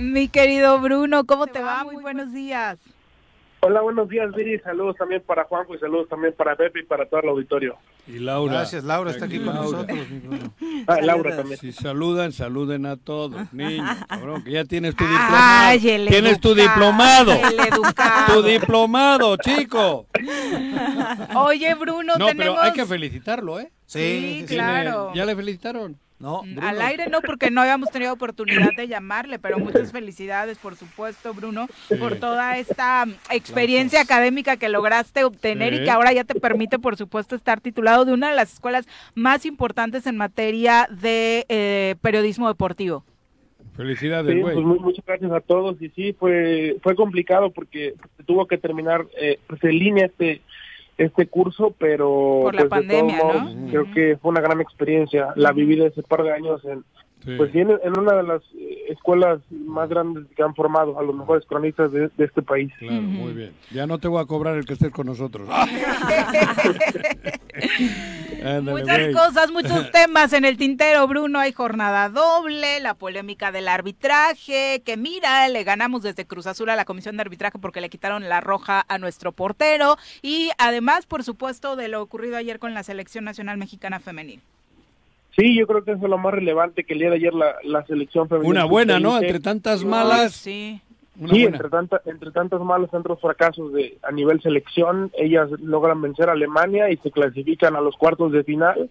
Mi querido Bruno, ¿cómo te va? Muy buenos días. Hola, buenos días, Viri. Saludos también para Juanjo y saludos también para Pepe y para todo el auditorio. Y Laura. Gracias, Laura está aquí con Laura. nosotros. mi Bruno. [LAUGHS] Ah, Laura también. Si saludan, saluden a todos, [LAUGHS] niños. Cabrón, que ya tienes tu diplomado. Ay, el tienes tu diplomado. el educado. Tu diplomado, chico. Oye, Bruno, No, tenemos... pero hay que felicitarlo, ¿eh? Sí, Sí, claro. ¿Ya le felicitaron? No, Mm, Bruno. Al aire no, porque no habíamos tenido oportunidad de llamarle, pero muchas felicidades, por supuesto, Bruno, por toda esta mm, experiencia académica que lograste obtener y que ahora ya te permite, por supuesto, estar titulado de una de las escuelas más importantes en materia de eh, periodismo deportivo. Felicidades, Sí, güey. pues muy- muchas gracias a todos. Y sí, fue fue complicado porque se tuvo que terminar eh, pues en línea este este curso, pero Por la pues, de todos pandemia, ¿no? modos, creo que fue una gran experiencia. La viví de ese par de años en, Sí. pues sí, en, una de las eh, escuelas más grandes que han formado a los mejores cronistas de, de este país. Claro, muy bien. Ya no te voy a cobrar el que estés con nosotros. [LAUGHS] Ándale, Muchas cosas, muchos [LAUGHS] temas en el tintero, Bruno. Hay jornada doble, la polémica del arbitraje, que mira, le ganamos desde Cruz Azul a la comisión de arbitraje porque le quitaron la roja a nuestro portero. Y además, por supuesto, de lo ocurrido ayer con la selección nacional mexicana femenil. Sí, yo creo que eso es lo más relevante que el día de ayer la, la selección femenina. Una buena, ¿no? sub-20. Entre tantas Ay, malas. sí. Una sí, buena. entre, tanta, entre tantos malos tantos fracasos de a nivel selección, ellas logran vencer a Alemania y se clasifican a los cuartos de final.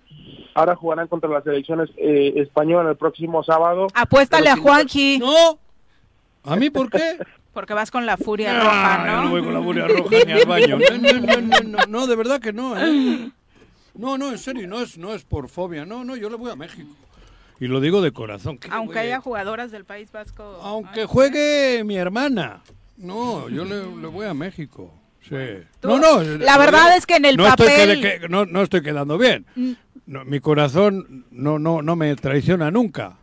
Ahora jugarán contra las selecciones eh, española el próximo sábado. Apuéstale a Juanji, No. ¿A mí por qué? [LAUGHS] porque vas con la furia Ah, roja, yo ¿no? no voy con la furia roja ni al baño. No, no, no, no, no, no, de verdad que no, ¿eh? No, no, en serio, no es, no es por fobia. No, no, yo le voy a México. Y lo digo de corazón. ¿qué Aunque haya jugadoras del País Vasco. Aunque Ay, juegue mi hermana. No, yo le, le voy a México. Sí. Tú- No, no. la verdad es que en el no Estoy papel- que- que- no, no estoy quedando bien. Mm. No, mi corazón no, no, no me traiciona nunca.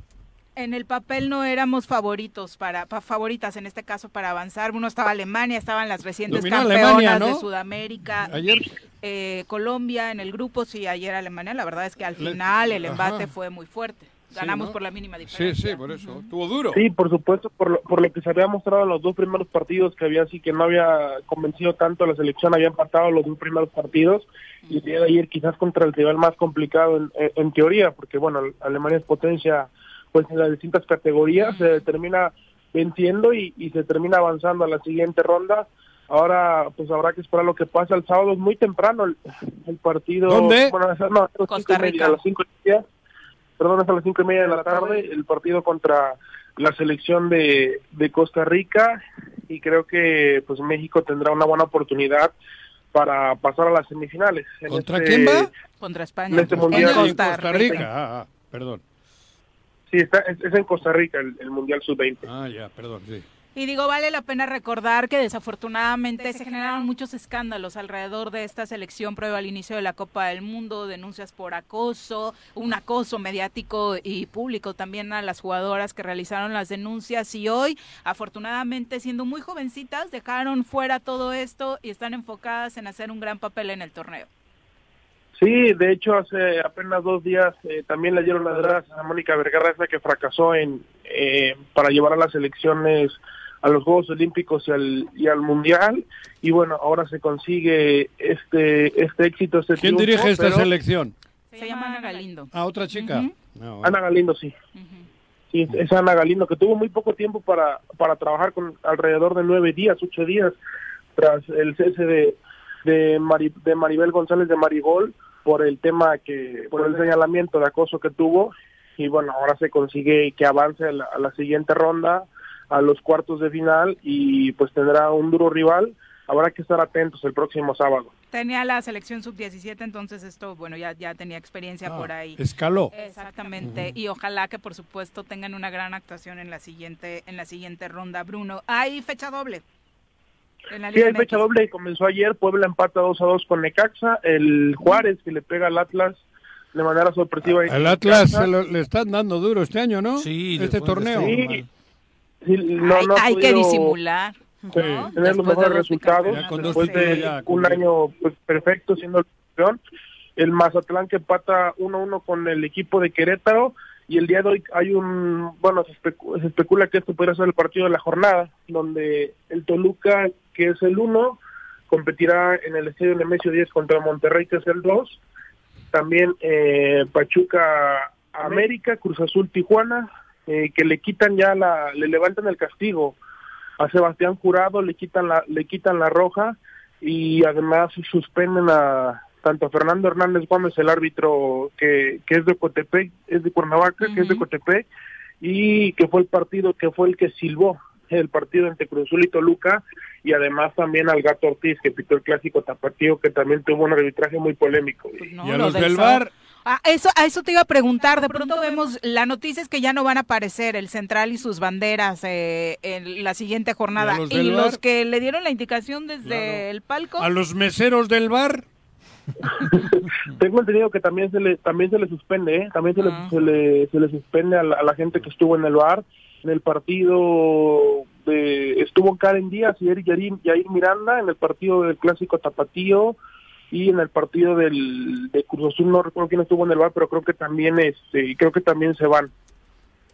En el papel no éramos favoritos para, pa- favoritas en este caso para avanzar. Uno estaba Alemania, estaban las recientes Dominó campeonas Alemania, de. Sudamérica. Ayer eh, Colombia en el grupo, sí, ayer Alemania. La verdad es que al Le- final el embate Ajá. fue muy fuerte. Ganamos ¿no? por la mínima Sí, diferencia. sí, por eso. Estuvo duro. Sí, por supuesto, por lo, por lo que se había mostrado en los dos primeros partidos, que había así que no había convencido tanto a la selección, había empatado los dos primeros partidos, y el día de ayer quizás contra el rival más complicado en, en- en teoría, porque bueno, Alemania es potencia pues en las distintas categorías, se termina venciendo y, y se termina avanzando a la siguiente ronda. Ahora pues habrá que esperar lo que pasa el sábado, es muy temprano el, el partido. ¿Dónde? Bueno, es- no, a Costa cinco y media, Rica. a las cinco y media perdón, es a las cinco y media de la tarde, el partido contra la selección de, de Costa Rica y creo que pues México tendrá una buena oportunidad para pasar a las semifinales. En ¿Contra este- quién va? Contra España. En este En mundial. España y Costa. Rica. Ah, ah, perdón. Sí, está, es, es en Costa Rica el, el Mundial Sub-20. Ah, ya, perdón, sí. Y digo, vale la pena recordar que desafortunadamente se generaron muchos escándalos alrededor de esta selección previo al inicio de la Copa del Mundo, denuncias por acoso, un acoso mediático y público también a las jugadoras que realizaron las denuncias y hoy, afortunadamente, siendo muy jovencitas, dejaron fuera todo esto y están enfocadas en hacer un gran papel en el torneo. Sí, de hecho hace apenas dos días eh, también le dieron las gracias a Mónica Vergara, esa que fracasó en eh, para llevar a las elecciones a los Juegos Olímpicos y al, y al Mundial y bueno, ahora se consigue este este éxito, este ¿Quién triunfo, dirige esta pero- selección? Se llama Ana Galindo. Ah, otra chica. No, bueno. Ana Galindo, sí. Sí, es- es Ana Galindo, que tuvo muy poco tiempo para, para trabajar con alrededor de nueve días, ocho días, tras el cese de, de, Mari- de Maribel González de Marigol por el tema que, por el señalamiento de acoso que tuvo y bueno, ahora se consigue que avance a la, a la siguiente ronda, a los cuartos de final y pues tendrá un duro rival. Habrá que estar atentos el próximo sábado. Tenía la selección sub-17, entonces esto, bueno, ya, ya tenía experiencia Ah, por ahí. escaló. Exactamente. Y ojalá que, por supuesto, tengan una gran actuación en la siguiente, en la siguiente ronda. Bruno, ¿hay fecha doble? Sí, hay fecha doble y comenzó ayer. Puebla empata 2 a 2 con Necaxa. El Juárez que le pega al Atlas de manera sorpresiva. El Atlas se lo- le están dando duro este año, ¿no? Sí, Este de torneo. Sí, sí, no, hay no ha hay que disimular. Tener los Después de mejores dos resultados Ya después de ya un año pues, perfecto siendo el campeón. El Mazatlán que empata 1-1 con el equipo de Querétaro y el día de hoy hay un, bueno, se, especu- se especula que este podría ser el partido de la jornada, donde el Toluca, que es el 1, competirá en el Estadio Nemesio 10 contra Monterrey, que es el 2. También eh, Pachuca América, Cruz Azul Tijuana, eh, que le quitan ya la, le levantan el castigo a Sebastián Jurado, le quitan la, le quitan la roja y además suspenden a tanto a Fernando Hernández Gómez, el árbitro que, que es de Cotepec, es de Cuernavaca, que es de. Cotepec, y que fue el partido que fue el que silbó el partido entre Cruz Azul y Toluca, y además también al Gato Ortiz, que pitó el clásico tapatío, que también tuvo un arbitraje muy polémico. Pues no, y a lo los del del bar, Ah, eso, a eso te iba a preguntar. De pronto vemos, la noticia es que ya no van a aparecer el central y sus banderas eh, en la siguiente jornada. ¿Y los Y del los bar? que le dieron la indicación desde Claro. el palco. a los meseros del bar. [LAUGHS] Tengo entendido que también se le también se le suspende, ¿eh? también se, Ah. le, se le se le suspende a la, a la gente que estuvo en el bar en el partido de estuvo Karen Díaz y Eric Yair, Yair Miranda en el partido del clásico Tapatío y en el partido del de Cruz Azul no recuerdo quién estuvo en el bar pero creo que también este creo que también se van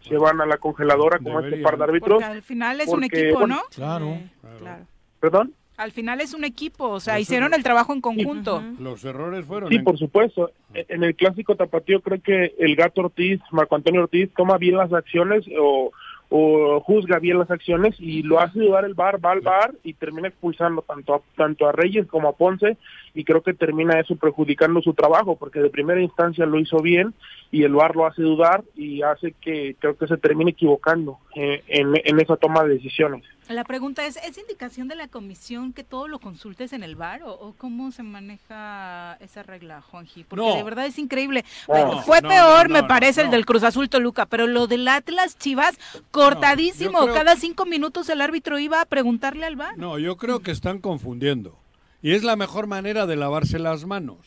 se van a la congeladora como este par de árbitros Porque al final es un porque, equipo, bueno, ¿no? Claro. Sí, claro. perdón Al final es un equipo, o sea, Eso hicieron el trabajo en conjunto. Los errores fueron. Sí, en- por supuesto. E- En el clásico tapatío creo que el gato Ortiz, Marco Antonio Ortiz, toma bien las acciones o, o juzga bien las acciones y lo hace dudar el bar, va al bar y termina expulsando tanto a, tanto a Reyes como a Ponce y creo que termina eso perjudicando su trabajo porque de primera instancia lo hizo bien y el bar lo hace dudar y hace que creo que se termine equivocando eh, en, en esa toma de decisiones. La pregunta es, ¿es indicación de la comisión que todo lo consultes en el bar o, o cómo se maneja esa regla, Juanji? Porque No. de verdad es increíble. No, Bueno, Fue no, peor, no, me no, parece, el del Cruz Azul Toluca, pero lo del Atlas Chivas, cortadísimo. creo- Cada cinco minutos el árbitro iba a preguntarle al bar. No, yo creo que están confundiendo. Y es la mejor manera de lavarse las manos.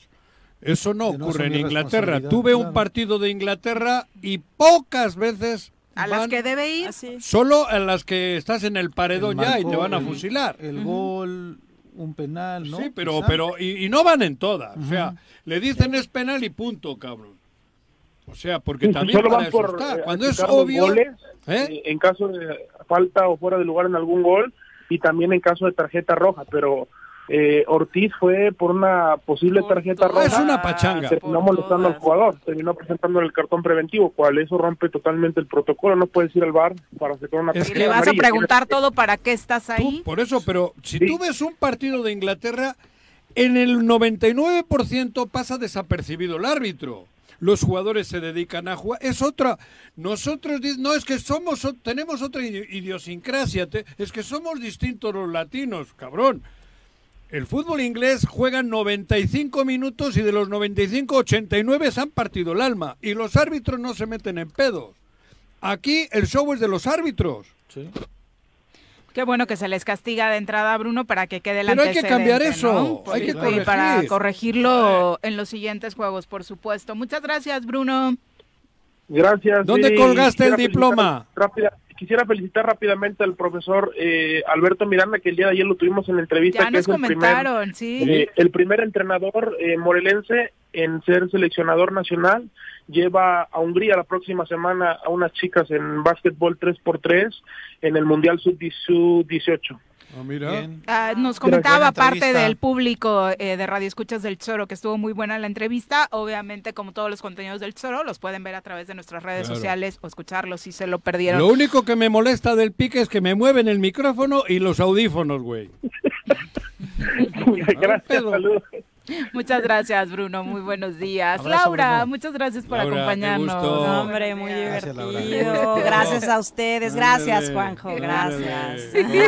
Eso no Que ocurre en Inglaterra. Tuve un claro. partido de Inglaterra y pocas veces A las que debe ir. Así. solo en las que estás en el paredón El ya y te van a el- fusilar. El gol, un penal, ¿no? Sí, pero, Quizá. pero, y, y no van en todas. O sea, le dicen es penal y punto, cabrón. O sea, porque Sí, también solo van eso por está. eh, Cuando es obvio, goles, ¿eh? eh, en caso de falta o fuera de lugar en algún gol y también en caso de tarjeta roja, pero eh, Ortiz fue por una posible tarjeta roja. Es una pachanga. Terminó molestando al jugador, terminó presentando el cartón preventivo, cual eso rompe totalmente el protocolo. No puedes ir al bar para sacar una Es Y tarjeta le vas a preguntar todo para qué estás Tú, ahí. por eso, pero si Sí. tú ves un partido de Inglaterra, en el 99% pasa desapercibido el árbitro. Los jugadores se dedican a jugar. Es otra. Nosotros, no es que somos, tenemos otra idi- idiosincrasia. te- es que somos distintos los latinos, cabrón. El fútbol inglés juega 95 minutos y de los 95, 89 se han partido el alma. Y los árbitros no se meten en pedos. Aquí el show es de los árbitros. Sí. Qué bueno que se les castiga de entrada, Bruno, para que quede el Pero hay que cambiar eso, ¿no? hay Sí, que corregir. para corregirlo en los siguientes juegos, por supuesto. Muchas gracias, Bruno. Gracias. ¿Dónde sí, colgaste el diploma? rápida- quisiera felicitar rápidamente al profesor eh, Alberto Miranda, que el día de ayer lo tuvimos en la entrevista. Ya que nos es el primer, sí. eh, el primer entrenador eh, morelense en ser seleccionador nacional. Lleva a Hungría la próxima semana a unas chicas en básquetbol 3x3 en el Mundial Sub-18. Ah, mira. Bien. Ah, nos comentaba parte del público eh, de Radio Escuchas del Choro que estuvo muy buena la entrevista. Obviamente, como todos los contenidos del Choro, los pueden ver a través de nuestras redes Claro. sociales o escucharlos si se lo perdieron. Lo único que me molesta del pique es que me mueven el micrófono y los audífonos, güey. [LAUGHS] gracias, saludos. Muchas gracias, Bruno. Muy buenos días. Abrazo, Laura, Bruno. muchas gracias por Laura, acompañarnos. gusto. No, hombre, muy Gracias, Laura. divertido. [LAUGHS] Gracias a ustedes. Gracias, Juanjo. Gracias. [LAUGHS]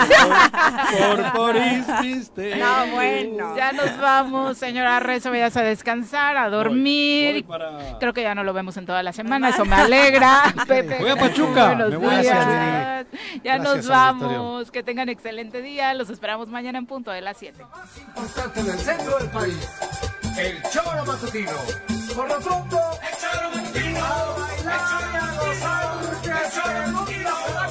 Por, por insiste. No, bueno. Ya nos vamos, señora Rezo, vayas a descansar, a dormir. Voy para- Creo que ya no lo vemos en toda la semana, eso me alegra. [LAUGHS] Pepe, Voy a Pachuca, buenos me voy a días. Ya Gracias, nos vamos. Que tengan excelente día. Los esperamos mañana en punto de las 7. importante del centro del país. El Choro Matutino. Por lo pronto, el Choro Matutino. El el Matutino.